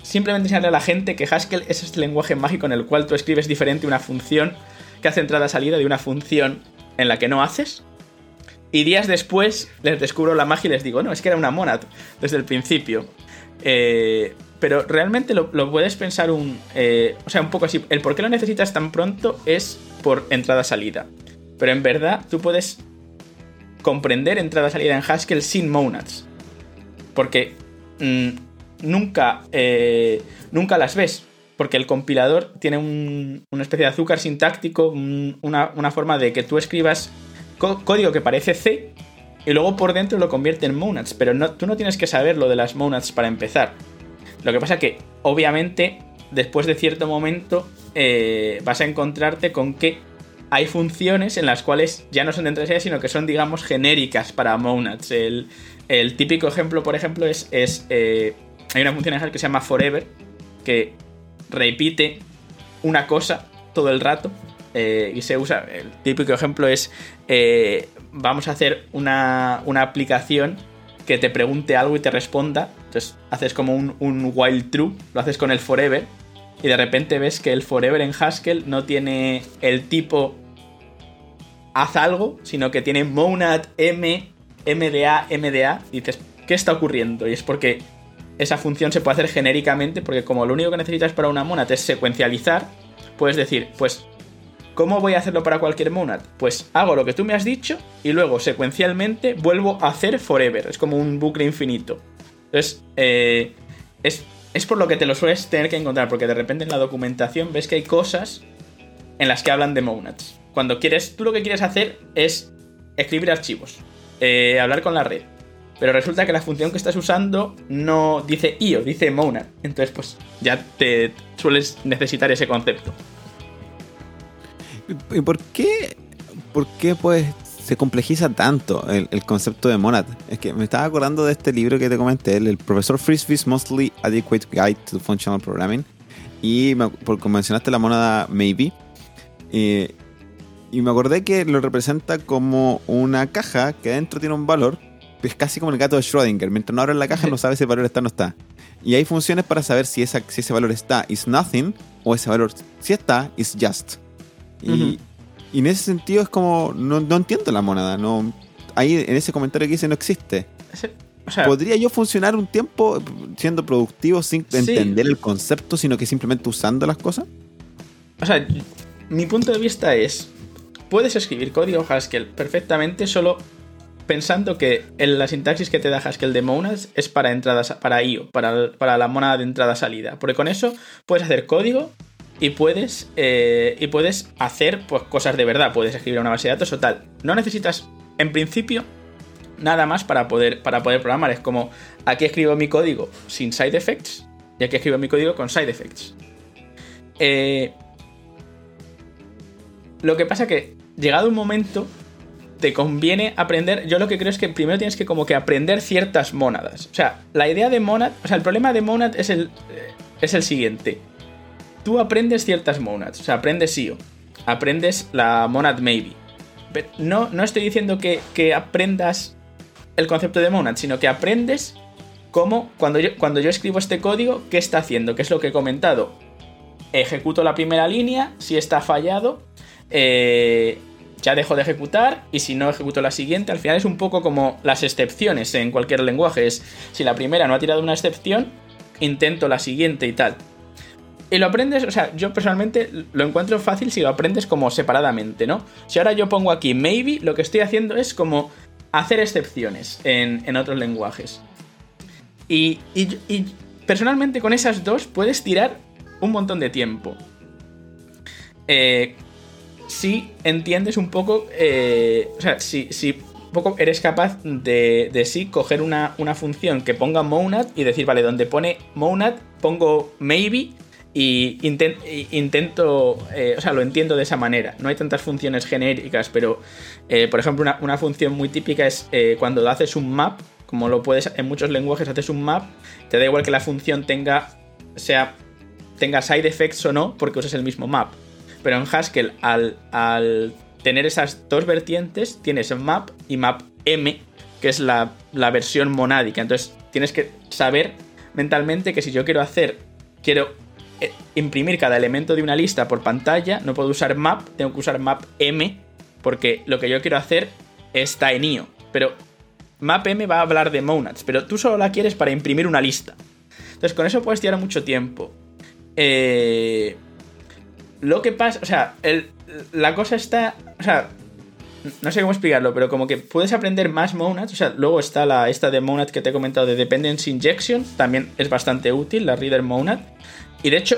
Speaker 2: simplemente enseñarle a la gente que Haskell es este lenguaje mágico en el cual tú escribes diferente una función que hace entrada-salida de una función en la que no haces. Y días después les descubro la magia y les digo, no, es que era una monad desde el principio. Eh, pero realmente lo, puedes pensar un. Eh, o sea, un poco así. El por qué lo necesitas tan pronto es por entrada-salida. Pero en verdad tú puedes comprender entrada-salida en Haskell sin monads. Porque mm, nunca, eh, nunca las ves porque el compilador tiene una especie de azúcar sintáctico, una, forma de que tú escribas código que parece C y luego por dentro lo convierte en monads, pero tú no tienes que saber lo de las monads para empezar. Lo que pasa que, obviamente, después de cierto momento eh, vas a encontrarte con que hay funciones en las cuales ya no son de entrada sino que son, digamos, genéricas para monads. El, típico ejemplo, por ejemplo, es, es eh, hay una función que se llama forever, que repite una cosa todo el rato eh, y se usa, el típico ejemplo es, eh, vamos a hacer una, aplicación que te pregunte algo y te responda, entonces haces como un, un while true, lo haces con el forever, y de repente ves que el forever en Haskell no tiene el tipo haz algo, sino que tiene monad m, mda, mda, y dices, ¿qué está ocurriendo? Y es porque esa función se puede hacer genéricamente, porque como lo único que necesitas para una monad es secuencializar, puedes decir, pues ¿Cómo voy a hacerlo para cualquier monad? Pues hago lo que tú me has dicho y luego secuencialmente vuelvo a hacer forever. Es como un bucle infinito. Entonces, eh, es, es por lo que te lo sueles tener que encontrar, porque de repente en la documentación ves que hay cosas en las que hablan de monads. Cuando quieres, tú lo que quieres hacer es escribir archivos, eh, hablar con la red. Pero resulta que la función que estás usando no dice IO, dice monad. Entonces, pues ya te sueles necesitar ese concepto.
Speaker 1: ¿Y por qué, por qué pues se complejiza tanto el, concepto de monad? Es que me estaba acordando de este libro que te comenté, el, profesor Frisbee's Mostly Adequate Guide to Functional Programming. Y por mencionaste la monada maybe. Eh, y me acordé que lo representa como una caja que adentro tiene un valor. Es casi como el gato de Schrödinger. Mientras no abres la caja no sabes si el valor está o no está. Y hay funciones para saber si, esa, si ese valor está is nothing o ese valor si está is just. Y, en ese sentido es como, no, entiendo la moneda, no, ahí en ese comentario que dice no existe. ¿Podría yo funcionar un tiempo siendo productivo sin entender el concepto, sino que simplemente usando las cosas?
Speaker 2: O sea, mi punto de vista es, puedes escribir código Haskell perfectamente solo pensando que en la sintaxis que te da Haskell de monads es para entradas, para IO, para, para la monada de entrada-salida. Porque con eso puedes hacer código y puedes, eh, y puedes hacer pues, cosas de verdad. Puedes escribir una base de datos o tal. No necesitas, en principio, nada más para poder, para poder programar. Es como, aquí escribo mi código sin side effects y aquí escribo mi código con side effects. Eh, lo que pasa que, llegado un momento, te conviene aprender. Yo lo que creo es que primero tienes que como que aprender ciertas mónadas. O sea, la idea de monad. O sea, el problema de monad es el. Eh, es el siguiente tú aprendes ciertas monads, o sea, aprendes IO, aprendes la monad maybe. No, no estoy diciendo que, aprendas el concepto de monad, sino que aprendes cómo, cuando yo, cuando yo escribo este código, qué está haciendo, qué es lo que he comentado. Ejecuto la primera línea, si está fallado, eh, ya dejo de ejecutar y si no ejecuto la siguiente, al final es un poco como las excepciones en cualquier lenguaje. Es si la primera no ha tirado una excepción, intento la siguiente y tal. Y lo aprendes, o sea, yo personalmente lo encuentro fácil si lo aprendes como separadamente, ¿no? Si ahora yo pongo aquí maybe, lo que estoy haciendo es como hacer excepciones en, otros lenguajes. Y, personalmente con esas dos puedes tirar un montón de tiempo. Eh, si entiendes un poco, eh, o sea, si, un poco eres capaz de, de sí coger una, una función que ponga monad y decir, vale, donde pone monad pongo maybe y intento, eh, o sea, lo entiendo de esa manera. No hay tantas funciones genéricas, pero, eh, por ejemplo, una, función muy típica es cuando haces un map, como lo puedes en muchos lenguajes, haces un map, te da igual que la función tenga, sea, tenga side effects o no, porque usas el mismo map. Pero en Haskell, al, al tener esas dos vertientes, tienes map y map m, que es la, la versión monádica. Entonces, tienes que saber mentalmente que si yo quiero hacer, quiero eh, imprimir cada elemento de una lista por pantalla, no puedo usar map, tengo que usar map m, porque lo que yo quiero hacer está en IO. Pero map m va a hablar de monads, pero tú solo la quieres para imprimir una lista. Entonces con eso puedes tirar mucho tiempo. Eh, lo que pasa, o sea, la cosa está, o sea, no sé cómo explicarlo, pero como que puedes aprender más monads. O sea, luego está la esta de monad que te he comentado de dependency injection, también es bastante útil, la reader monad. Y de hecho,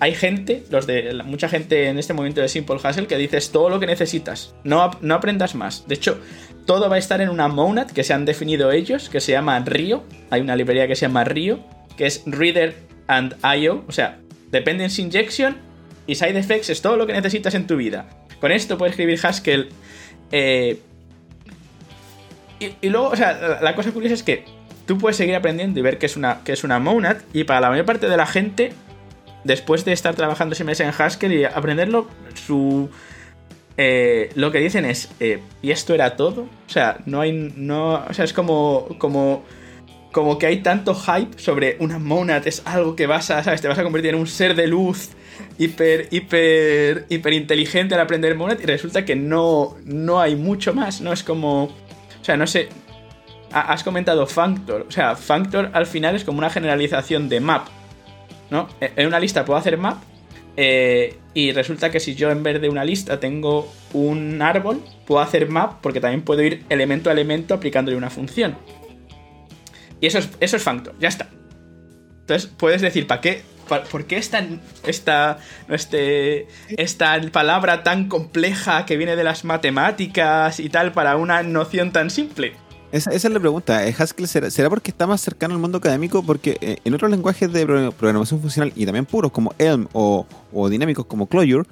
Speaker 2: hay gente, los de mucha gente en este momento de Simple Hassle que dices todo lo que necesitas, no, no aprendas más. De hecho, todo va a estar en una monad que se han definido ellos, que se llama Rio. Hay una librería que se llama Rio, que es Reader and IO, o sea, Dependency Injection y Side Effects es todo lo que necesitas en tu vida. Con esto puedes escribir Haskell. Eh, y, luego, o sea, la, cosa curiosa es que tú puedes seguir aprendiendo y ver que es una, que es una monad, y para la mayor parte de la gente después de estar trabajando ese mes en Haskell y aprenderlo, su... Eh, lo que dicen es, eh, ¿y esto era todo? O sea, no hay... No, o sea, es como... como como que hay tanto hype sobre una monad, es algo que vas a, ¿sabes? Te vas a convertir en un ser de luz hiper, hiper, hiper inteligente al aprender monad y resulta que no, no hay mucho más, ¿no? Es como, o sea, no sé, has comentado Functor, o sea, Functor al final es como una generalización de map, ¿no? E, en una lista puedo hacer map eh, y resulta que si yo en vez de una lista tengo un árbol, puedo hacer map porque también puedo ir elemento a elemento aplicándole una función. Y eso es, eso es ya está. Entonces puedes decir, ¿para qué? ¿Por qué esta, esta, este, esta palabra tan compleja que viene de las matemáticas y tal para una noción tan simple?
Speaker 1: Esa, es la pregunta. Eh, ¿Haskell será, porque está más cercano al mundo académico? Porque eh, en otros lenguajes de programación funcional y también puros como Elm o, dinámicos como Clojure,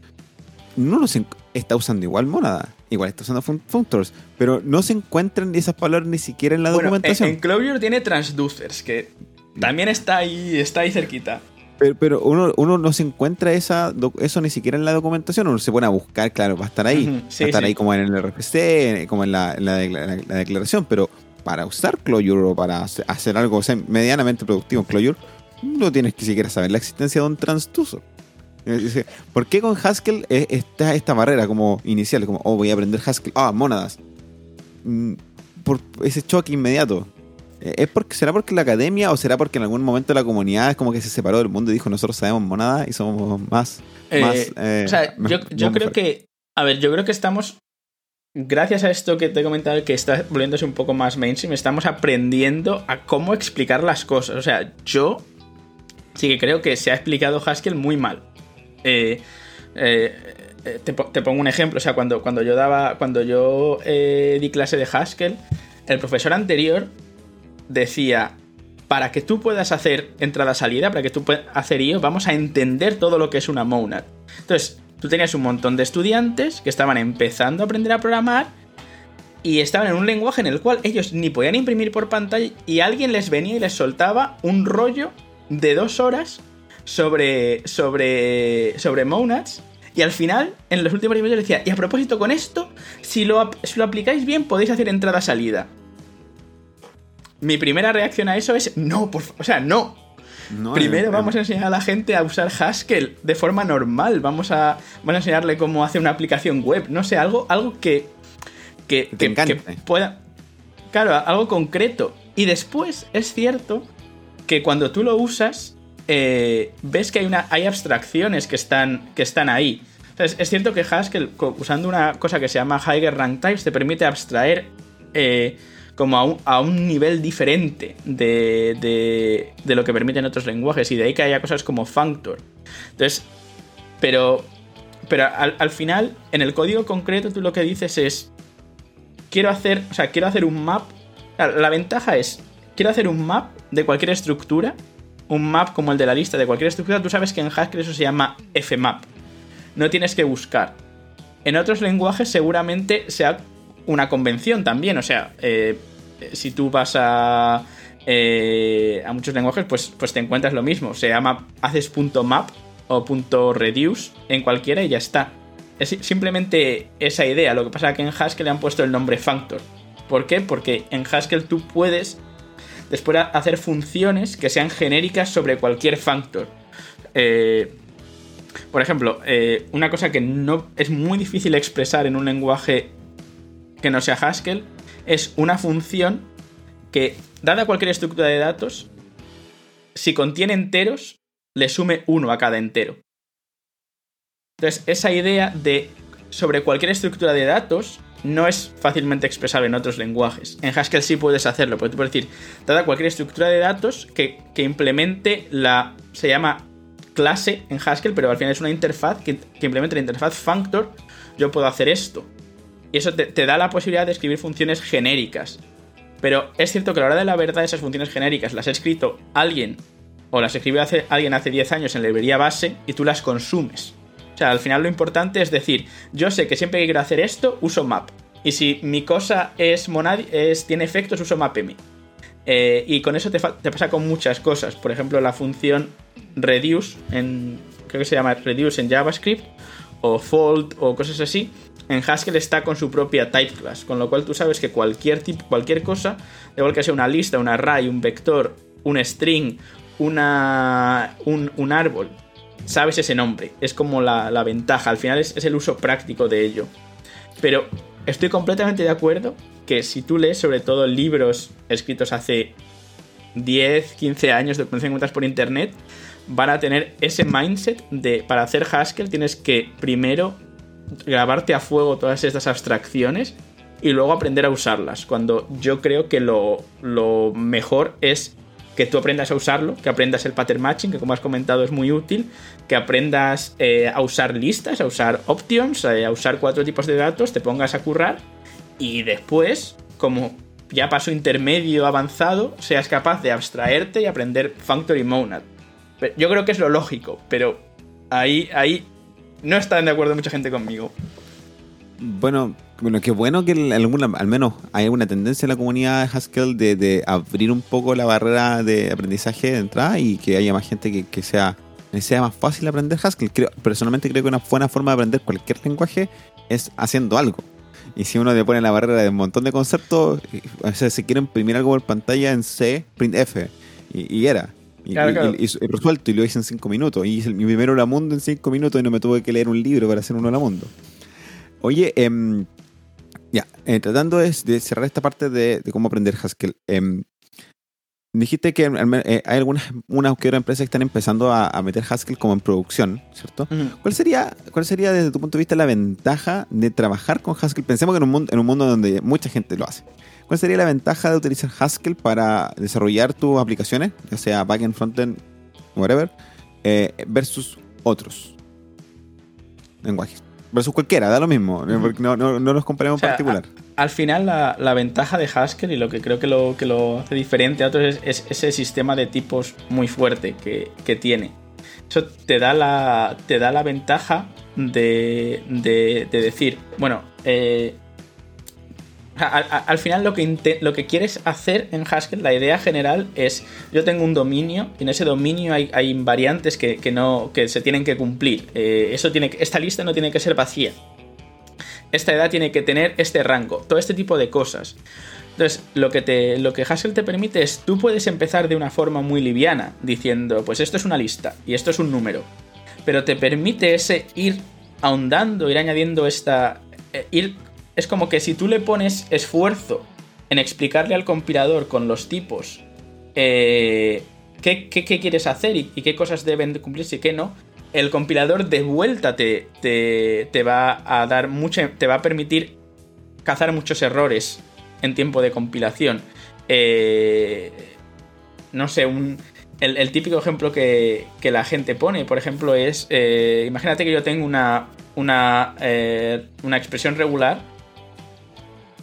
Speaker 1: no los está usando igual Monada. Igual está usando functors, pero no se encuentran esas palabras ni siquiera en la documentación.
Speaker 2: En, en Clojure tiene transducers, que también está ahí, está ahí cerquita.
Speaker 1: Pero, uno, uno, no se encuentra esa, eso ni siquiera en la documentación, uno se pone a buscar, claro, va a estar ahí. va a estar ahí como en el RPC, como en la, declaración, pero para usar Clojure o para hacer algo medianamente productivo en Clojure, no tienes que siquiera saber la existencia de un transducer. ¿Por qué con Haskell está esta barrera como inicial? Como, oh, voy a aprender Haskell. Ah, mónadas. Mm, por ese choque inmediato. Eh, ¿Es porque, ¿Será porque la academia o será porque en algún momento la comunidad es como que se separó del mundo y dijo nosotros sabemos monada y somos más...
Speaker 2: Eh, eh, o sea, yo, creo que... A ver, yo creo que estamos... Gracias a esto que te he comentado, que está volviéndose un poco más mainstream, estamos aprendiendo a cómo explicar las cosas. O sea, yo sí que creo que se ha explicado Haskell muy mal. Te, pongo un ejemplo. O sea, cuando, cuando yo daba. Cuando yo di clase de Haskell, el profesor anterior decía, para que tú puedas hacer entrada-salida, para que tú puedas hacer IO, vamos a entender todo lo que es una monad. Entonces, tú tenías un montón de estudiantes que estaban empezando a aprender a programar y estaban en un lenguaje en el cual ellos ni podían imprimir por pantalla y alguien les venía y les soltaba un rollo de dos horas sobre, sobre, sobre monads. Y al final, en los últimos niveles decía, y a propósito con esto, si lo, si lo aplicáis bien podéis hacer entrada-salida mi primera reacción a eso es no, por o sea, no. Primero vamos a enseñar a la gente a usar Haskell de forma normal. Vamos a, vamos a enseñarle cómo hacer una aplicación web. No sé, algo, algo que, que, pueda. Claro, algo concreto. Y después es cierto que cuando tú lo usas, eh, ves que hay, una, hay abstracciones que están, que están ahí. Es cierto que Haskell, usando una cosa que se llama Higher Rank Types, te permite abstraer eh, como a un, nivel diferente de, de, lo que permiten otros lenguajes y de ahí que haya cosas como Functor. Entonces, pero, pero al, final, en el código concreto tú lo que dices es, quiero hacer, o sea, quiero hacer un map. La, ventaja es, quiero hacer un map de cualquier estructura, un map como el de la lista de cualquier estructura, tú sabes que en Haskell eso se llama fmap. No tienes que buscar. En otros lenguajes seguramente sea una convención también, o sea, eh, si tú vas a, eh, a muchos lenguajes, pues, pues te encuentras lo mismo. Se llama, haces .map o .reduce en cualquiera y ya está. Es simplemente esa idea. Lo que pasa es que en Haskell le han puesto el nombre functor. ¿Por qué? Porque en Haskell tú puedes después hacer funciones que sean genéricas sobre cualquier functor. Eh, por ejemplo, eh, una cosa que no es muy difícil expresar en un lenguaje que no sea Haskell es una función que, dada cualquier estructura de datos, si contiene enteros, le sume 1 a cada entero. Entonces, esa idea de sobre cualquier estructura de datos no es fácilmente expresable en otros lenguajes. En Haskell sí puedes hacerlo, porque tú puedes decir, dada cualquier estructura de datos que, que implemente la. se llama clase en Haskell, pero al final es una interfaz que, implementa la interfaz functor. Yo puedo hacer esto. Y eso te, te da la posibilidad de escribir funciones genéricas. Pero es cierto que a la hora de la verdad esas funciones genéricas las ha escrito alguien o las escribió hace, alguien hace 10 años en la librería base y tú las consumes. Sea, al final lo importante es decir, yo sé que siempre que quiero hacer esto, uso map. Y si mi cosa es, monad es tiene efectos, uso mapm. Eh, y con eso te, pasa con muchas cosas. Por ejemplo, la función reduce, en, creo que se llama reduce en JavaScript, o fold, o cosas así. En Haskell está con su propia type class, con lo cual tú sabes que cualquier tipo, cualquier cosa, igual que sea una lista, un array, un vector, un string, una, un, árbol, sabes ese nombre. Es como la, ventaja. Al final es, el uso práctico de ello. Pero estoy completamente de acuerdo que si tú lees sobre todo libros escritos hace 10, 15 años de que encuentras por internet, van a tener ese mindset de para hacer Haskell tienes que primero grabarte a fuego todas estas abstracciones y luego aprender a usarlas. Cuando yo creo que lo mejor es que tú aprendas a usarlo, que aprendas el pattern matching, que como has comentado es muy útil, que aprendas eh, a usar listas, a usar options, eh, a usar cuatro tipos de datos, te pongas a currar y después, como ya paso intermedio avanzado, seas capaz de abstraerte y aprender Factory Monad. Yo creo que es lo lógico, pero ahí, ahí no están de acuerdo mucha gente conmigo.
Speaker 1: Bueno, bueno, qué bueno que al menos hay alguna tendencia en la comunidad de Haskell de, abrir un poco la barrera de aprendizaje de entrada y que haya más gente que, sea, sea más fácil aprender Haskell. Creo, personalmente creo que una buena forma de aprender cualquier lenguaje es haciendo algo. Y si uno le pone la barrera de un montón de conceptos, o sea, si quiero imprimir algo por pantalla en C, printf, y, y era. Y, resuelto, y lo hice en 5 minutos. Y hice mi primero Hola Mundo en 5 minutos y no me tuve que leer un libro para hacer un Hola Mundo. Oye, eh, ya, eh, tratando de, cerrar esta parte de, cómo aprender Haskell. Em, dijiste que eh, hay algunas una que otra empresa que están empezando a, meter Haskell como en producción, ¿cierto? ¿Cuál sería, ¿Cuál sería desde tu punto de vista la ventaja de trabajar con Haskell? Pensemos que en un mundo, en un mundo donde mucha gente lo hace. ¿Cuál sería la ventaja de utilizar Haskell para desarrollar tus aplicaciones, ya sea backend, frontend, whatever, eh, versus otros lenguajes? Versus cualquiera, da lo mismo. No, no, no nos comparemos en particular.
Speaker 2: al final, la, ventaja de Haskell y lo que creo que lo, que lo hace diferente a otros es, ese sistema de tipos muy fuerte que, tiene. Eso te da la, te da la ventaja de, de, de decir, bueno, eh, al, final lo que, lo que quieres hacer en Haskell, la idea general es, yo tengo un dominio y en ese dominio hay, hay variantes que, no, que se tienen que cumplir. Eh, eso tiene, esta lista no tiene que ser vacía. Esta edad tiene que tener este rango, todo este tipo de cosas. Entonces, lo que, te, lo que Haskell te permite es, tú puedes empezar de una forma muy liviana, diciendo, pues esto es una lista y esto es un número. Pero te permite ese ir ahondando, ir añadiendo esta... Eh, ir es como que si tú le pones esfuerzo en explicarle al compilador con los tipos eh, qué, quieres hacer y, qué cosas deben cumplirse y qué no, el compilador de vuelta te, te, va a dar mucha, te va a permitir cazar muchos errores en tiempo de compilación. Eh, no sé, un, el, típico ejemplo que, la gente pone, por ejemplo, es, eh, imagínate que yo tengo una, una, una expresión regular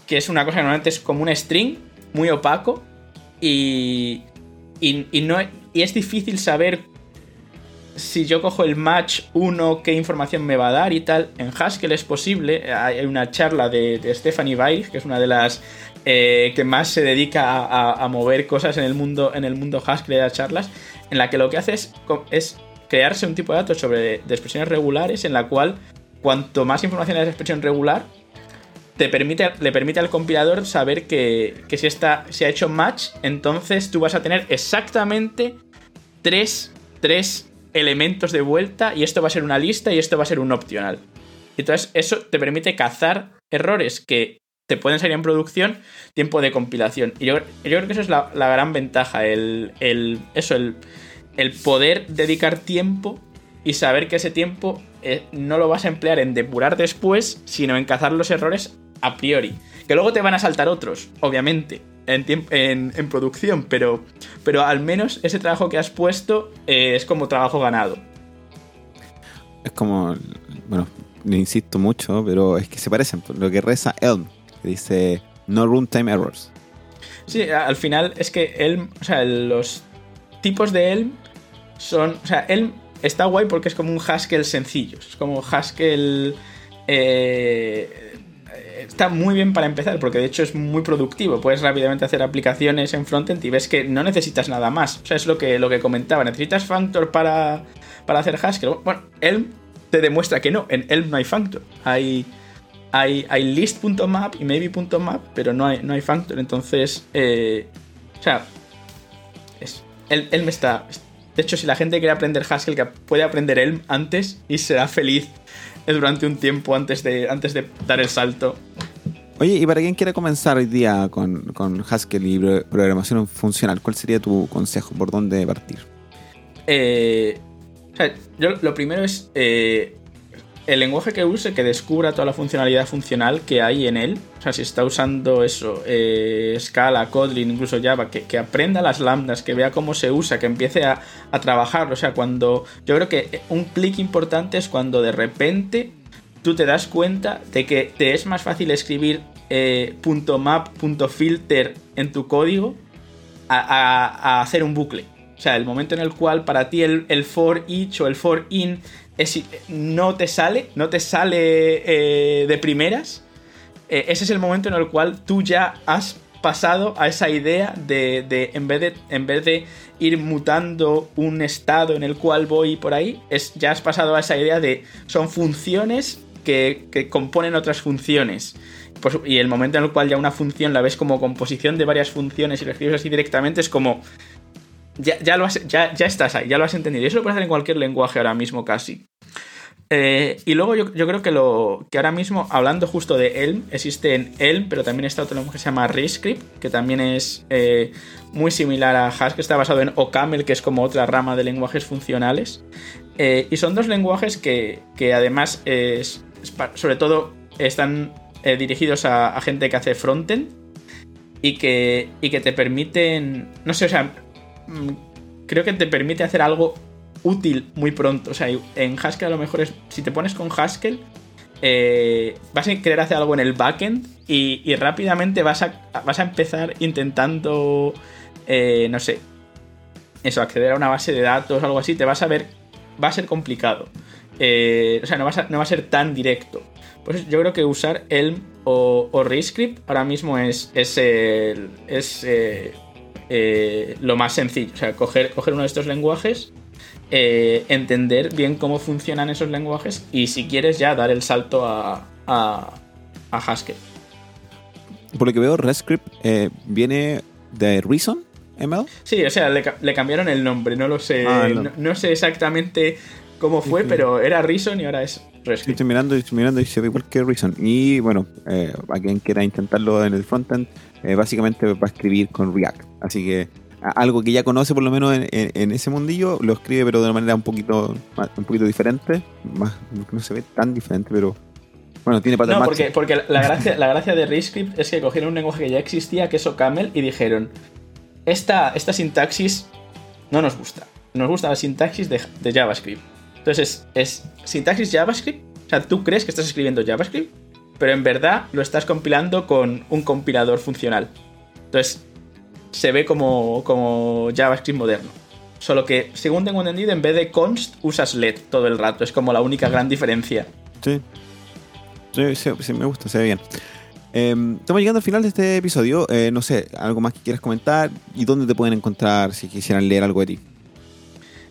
Speaker 2: que es una cosa que normalmente es como un string, muy opaco, y, y, no, y es difícil saber si yo cojo el match 1, qué información me va a dar y tal. En Haskell es posible. Hay una charla de, Stephanie Weich, que es una de las eh, que más se dedica a, mover cosas en el mundo, en el mundo Haskell de las charlas, en la que lo que hace es, es crearse un tipo de datos sobre de expresiones regulares en la cual cuanto más información hay de expresión regular, te permite, le permite al compilador saber que, si está, se ha hecho match, entonces tú vas a tener exactamente tres, tres elementos de vuelta y esto va a ser una lista y esto va a ser un optional. Entonces eso te permite cazar errores que te pueden salir en producción, tiempo de compilación. Y yo, creo que eso es la, gran ventaja, el, eso, el, el poder dedicar tiempo y saber que ese tiempo eh, no lo vas a emplear en depurar después, sino en cazar los errores a priori. Que luego te van a saltar otros, obviamente, en, en, producción, pero, pero al menos ese trabajo que has puesto eh, es como trabajo ganado.
Speaker 1: es como, bueno, le insisto mucho, pero es que se parecen. Lo que reza Elm, que dice no runtime errors.
Speaker 2: Sí, al final es que Elm, o sea, los tipos de Elm son, o sea, Elm está guay porque es como un Haskell sencillo, es como Haskell... Eh, está muy bien para empezar, porque de hecho es muy productivo. Puedes rápidamente hacer aplicaciones en frontend y ves que no necesitas nada más. O sea, es lo que, lo que comentaba. ¿Necesitas Functor para, para hacer Haskell? Bueno, Elm te demuestra que no. En Elm no hay Functor. Hay, hay, hay list.map y maybe.map, pero no hay, no hay Functor. Entonces, eh, o sea, es, Elm está... De hecho, si la gente quiere aprender Haskell, que puede aprender Elm antes y será feliz durante un tiempo antes de, antes de dar el salto.
Speaker 1: Oye, y para quien quiera comenzar hoy día con, con Haskell y programación funcional, ¿cuál sería tu consejo? ¿Por dónde partir?
Speaker 2: Eh, yo lo primero es eh, el lenguaje que use que descubra toda la funcionalidad funcional que hay en él. O sea, si está usando eso, eh, Scala, Kotlin, incluso Java, que, aprenda las lambdas, que vea cómo se usa, que empiece a, a trabajar. O sea, cuando. Yo creo que un clic importante es cuando de repente tú te das cuenta de que te es más fácil escribir eh, .map, .filter en tu código a, hacer un bucle. O sea, el momento en el cual para ti el, el for each o el for in no te sale, no te sale eh, de primeras, eh, ese es el momento en el cual tú ya has pasado a esa idea de, en, vez de en vez de ir mutando un estado en el cual voy por ahí, es, ya has pasado a esa idea de son funciones que, componen otras funciones. Pues, y el momento en el cual ya una función la ves como composición de varias funciones y la escribes así directamente es como ya, lo ya, estás ahí, ya lo has entendido. Y eso lo puedes hacer en cualquier lenguaje ahora mismo casi. Eh, y luego yo, creo que lo que ahora mismo, hablando justo de Elm, existe en Elm, pero también está otro lenguaje que se llama Rescript, que también es eh, muy similar a Haskell, que está basado en OCaml, que es como otra rama de lenguajes funcionales. Eh, y son dos lenguajes que, además, sobre todo, están dirigidos a, gente que hace frontend y que, y que te permiten, no sé, o sea, creo que te permite hacer algo útil muy pronto. O sea, en Haskell a lo mejor es. Si te pones con Haskell, eh, vas a querer hacer algo en el backend y, rápidamente vas a, vas a empezar intentando. Eh, no sé. Eso, acceder a una base de datos o algo así. Te vas a ver. Va a ser complicado. Eh, o sea, no, va a ser tan directo. Pues yo creo que usar Elm o, o Rescript ahora mismo es, es, es eh, lo más sencillo. O sea, coger, coger uno de estos lenguajes, eh, entender bien cómo funcionan esos lenguajes y si quieres ya dar el salto a, a, Haskell.
Speaker 1: Por lo que veo, RESTscript eh, viene de Reason. ML?
Speaker 2: Sí, o sea, le, cambiaron el nombre, no lo sé. Ah, no. sé exactamente cómo fue, pero era Reason y ahora es
Speaker 1: Estoy mirando, estoy mirando y se ve igual que Reason. Y bueno, a quien quiera intentarlo en el frontend, eh, básicamente va a escribir con React. Así que algo que ya conoce por lo menos en, ese mundillo, lo escribe pero de una manera un poquito, un poquito diferente. Más, no se ve tan diferente, pero bueno, tiene
Speaker 2: patrones. No, porque, porque la, gracia, la gracia de ReScript es que cogieron un lenguaje que ya existía, que es OCaml, y dijeron, esta, esta sintaxis no nos gusta. Nos gusta la sintaxis de, JavaScript. Entonces es, sintaxis JavaScript. O sea, tú crees que estás escribiendo JavaScript, pero en verdad lo estás compilando con un compilador funcional. Entonces, se ve como, como JavaScript moderno. Solo que, según tengo entendido, en vez de const usas let todo el rato. Es como la única gran diferencia.
Speaker 1: Sí. Sí, sí, me gusta, se ve bien. Em, estamos llegando al final de este episodio. Eh, no sé, algo más que quieras comentar y dónde te pueden encontrar si quisieran leer algo de ti.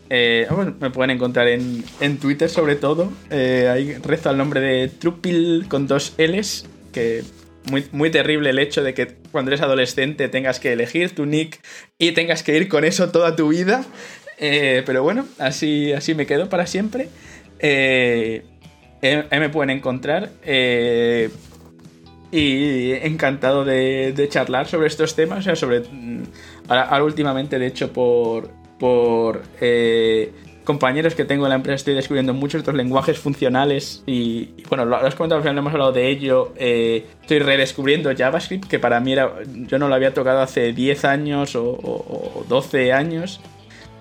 Speaker 2: Eh, me pueden encontrar en, Twitter sobre todo. Eh, ahí rezo al nombre de Trupil con dos L's, que muy, muy terrible el hecho de que cuando eres adolescente tengas que elegir tu nick y tengas que ir con eso toda tu vida. Eh, pero bueno, así, así me quedo para siempre. ahí me pueden encontrar. y encantado de, charlar sobre estos temas. O sea, sobre. Mm, ahora últimamente, de hecho, por, por eh, compañeros que tengo en la empresa, estoy descubriendo muchos otros lenguajes funcionales y, bueno, lo, has comentado, hemos hablado de ello, eh, estoy redescubriendo JavaScript, que para mí era, yo no lo había tocado hace 10 años o, 12 años,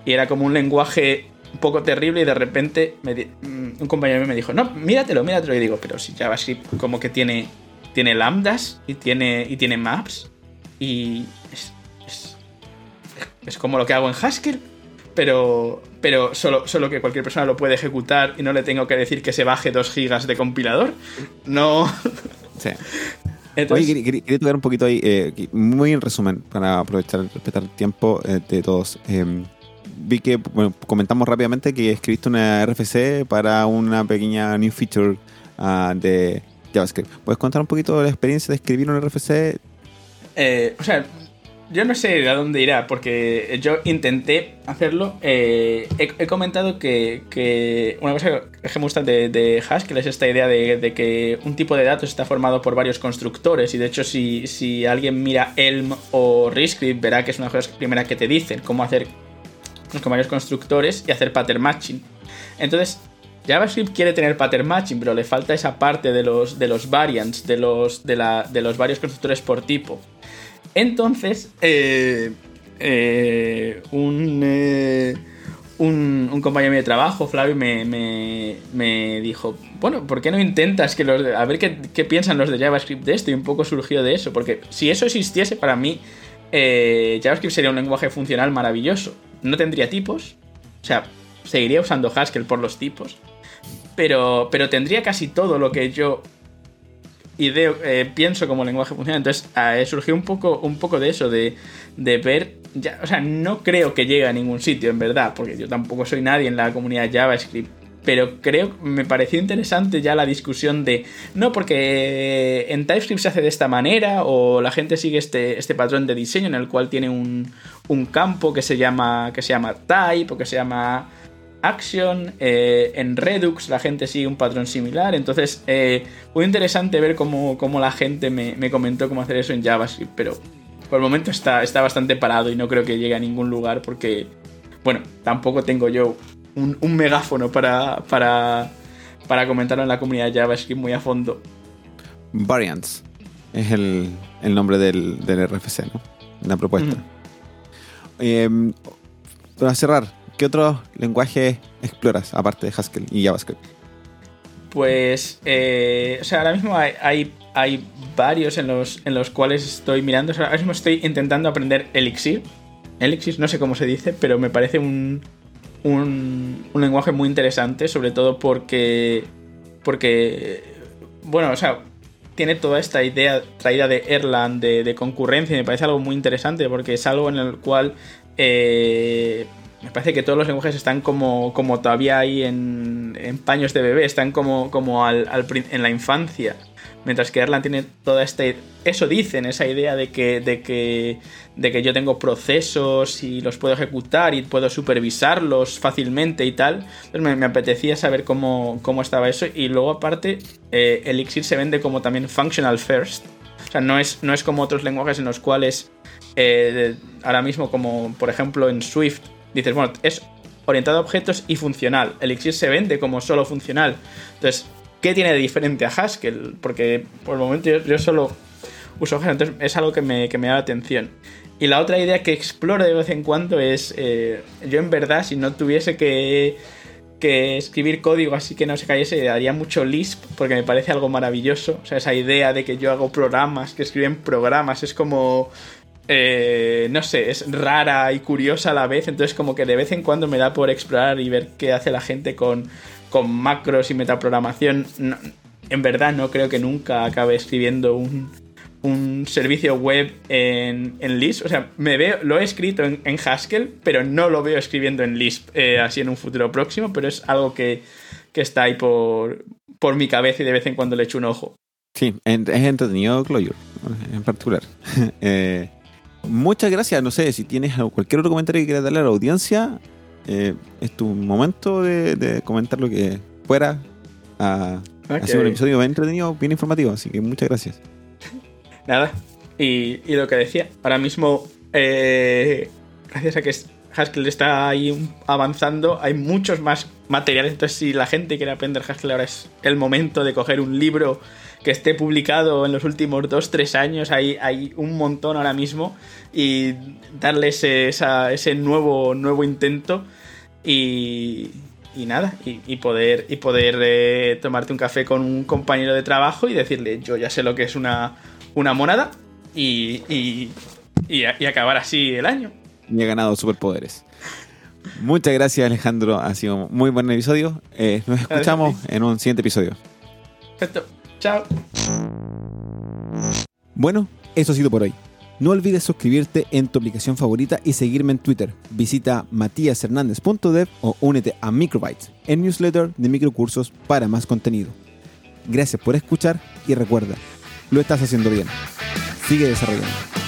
Speaker 2: y era como un lenguaje un poco terrible y de repente mm, un compañero me dijo, no, míratelo, míratelo. Y digo, pero si JavaScript como que tiene, tiene lambdas y tiene, y tiene maps y como lo que hago en Haskell, pero, pero solo, solo que cualquier persona lo puede ejecutar y no le tengo que decir que se baje 2 gigas de compilador. No.
Speaker 1: Sí. Oye, quería, tocar un poquito ahí, eh, muy en resumen, para aprovechar, respetar el tiempo eh, de todos. Em, vi que bueno, comentamos rápidamente que escribiste una RFC para una pequeña new feature uh, de JavaScript. ¿Puedes contar un poquito de la experiencia de escribir una RFC?
Speaker 2: Eh, o sea, yo no sé a dónde irá, porque yo intenté hacerlo. Eh, he, comentado que, una cosa que me gusta de, de Haskell es esta idea de, que un tipo de datos está formado por varios constructores. Y de hecho, si, alguien mira Elm o Rescript, verá que es una cosa primera que te dicen cómo hacer con varios constructores y hacer pattern matching. Entonces, JavaScript quiere tener pattern matching, pero le falta esa parte de los, de los variants, de los, de, la, de los varios constructores por tipo. Entonces, eh, eh, un, eh, un, un, compañero de trabajo, Flavio, me, me, dijo, bueno, ¿por qué no intentas que los, a ver qué, qué, piensan los de JavaScript de esto? Y un poco surgió de eso, porque si eso existiese, para mí, JavaScript sería un lenguaje funcional maravilloso no tendría tipos. O sea, seguiría usando Haskell por los tipos. Pero, pero tendría casi todo lo que yo ideo, eh, pienso como lenguaje funcional. Entonces surgió un poco, un poco de eso, de, de ver. Ya, o sea, no creo que llegue a ningún sitio, en verdad, porque yo tampoco soy nadie en la comunidad JavaScript pero creo, me pareció interesante ya la discusión de, no, porque en TypeScript se hace de esta manera, o la gente sigue este, este patrón de diseño en el cual tiene un, campo que se llama, que se llama type, o que se llama action, eh, en Redux la gente sigue un patrón similar, entonces eh, muy interesante ver cómo, la gente me, me, comentó cómo hacer eso en JavaScript, pero por el momento está, está bastante parado y no creo que llegue a ningún lugar porque, bueno, tampoco tengo yo un, megáfono para, para, para comentarlo en la comunidad JavaScript muy a fondo.
Speaker 1: Variants es el, nombre del, RFC, ¿no? La propuesta. Em, para cerrar, ¿qué otros lenguajes exploras aparte de Haskell y JavaScript?
Speaker 2: Pues, eh, o sea, ahora mismo hay, hay, varios en los, en los cuales estoy mirando. ahora mismo estoy intentando aprender Elixir. Elixir, no sé cómo se dice, pero me parece un, un, lenguaje muy interesante, sobre todo porque, porque, bueno, o sea, tiene toda esta idea traída de Erlang de, concurrencia y me parece algo muy interesante porque es algo en el cual eh, me parece que todos los lenguajes están como, como todavía ahí en, paños de bebé, están como, como al, en la infancia. Mientras que Erlang tiene toda esta... Eso dicen, esa idea de que, de que, de que yo tengo procesos y los puedo ejecutar y puedo supervisarlos fácilmente y tal. Entonces me, apetecía saber cómo, cómo, estaba eso. Y luego aparte, eh, Elixir se vende como también functional first. O sea, no es, no es como otros lenguajes en los cuales eh, ahora mismo como por ejemplo en Swift dices, bueno, es orientado a objetos y funcional. Elixir se vende como solo funcional. Entonces, ¿Qué tiene de diferente a Haskell? Porque por el momento yo, solo uso Haskell, entonces es algo que me, que me, da la atención. Y la otra idea que exploro de vez en cuando es, eh, yo en verdad, si no tuviese que, que, escribir código así que no se cayese, haría mucho Lisp, porque me parece algo maravilloso. O sea, esa idea de que yo hago programas, que escriben programas, es como... Eh, no sé, es rara y curiosa a la vez, entonces como que de vez en cuando me da por explorar y ver qué hace la gente con con macros y metaprogramación, en verdad no creo que nunca acabe escribiendo un, servicio web en, Lisp. O sea, me veo, lo he escrito en, Haskell, pero no lo veo escribiendo en Lisp eh, así en un futuro próximo, pero es algo que, está ahí por, por mi cabeza y de vez en cuando le echo un ojo.
Speaker 1: Sí, es entretenido Clojure en particular. Eh, muchas gracias. No sé si tienes cualquier otro comentario que quieras darle a la audiencia. Eh, es tu momento de, comentar lo que fuera. ha sido un episodio bien entretenido, bien informativo, así que muchas gracias.
Speaker 2: Nada, y, lo que decía, ahora mismo, eh, gracias a que Haskell está ahí avanzando, hay muchos más materiales, entonces si la gente quiere aprender Haskell ahora es el momento de coger un libro que esté publicado en los últimos 2-3 años, hay, hay un montón ahora mismo, y darle ese, ese nuevo, nuevo intento y, y nada, y, poder, y poder eh, tomarte un café con un compañero de trabajo y decirle, yo ya sé lo que es una, una monada y, y, y, acabar así el año.
Speaker 1: Y he ganado superpoderes. Muchas gracias Alejandro, ha sido un muy buen episodio. Eh, nos escuchamos en un siguiente episodio.
Speaker 2: Perfecto,
Speaker 1: Bueno, eso ha sido por hoy. No olvides suscribirte en tu aplicación favorita y seguirme en Twitter. Visita matíashernandez.dev o únete a Microbytes, el newsletter de microcursos para más contenido. Gracias por escuchar y recuerda, lo estás haciendo bien. Sigue desarrollando.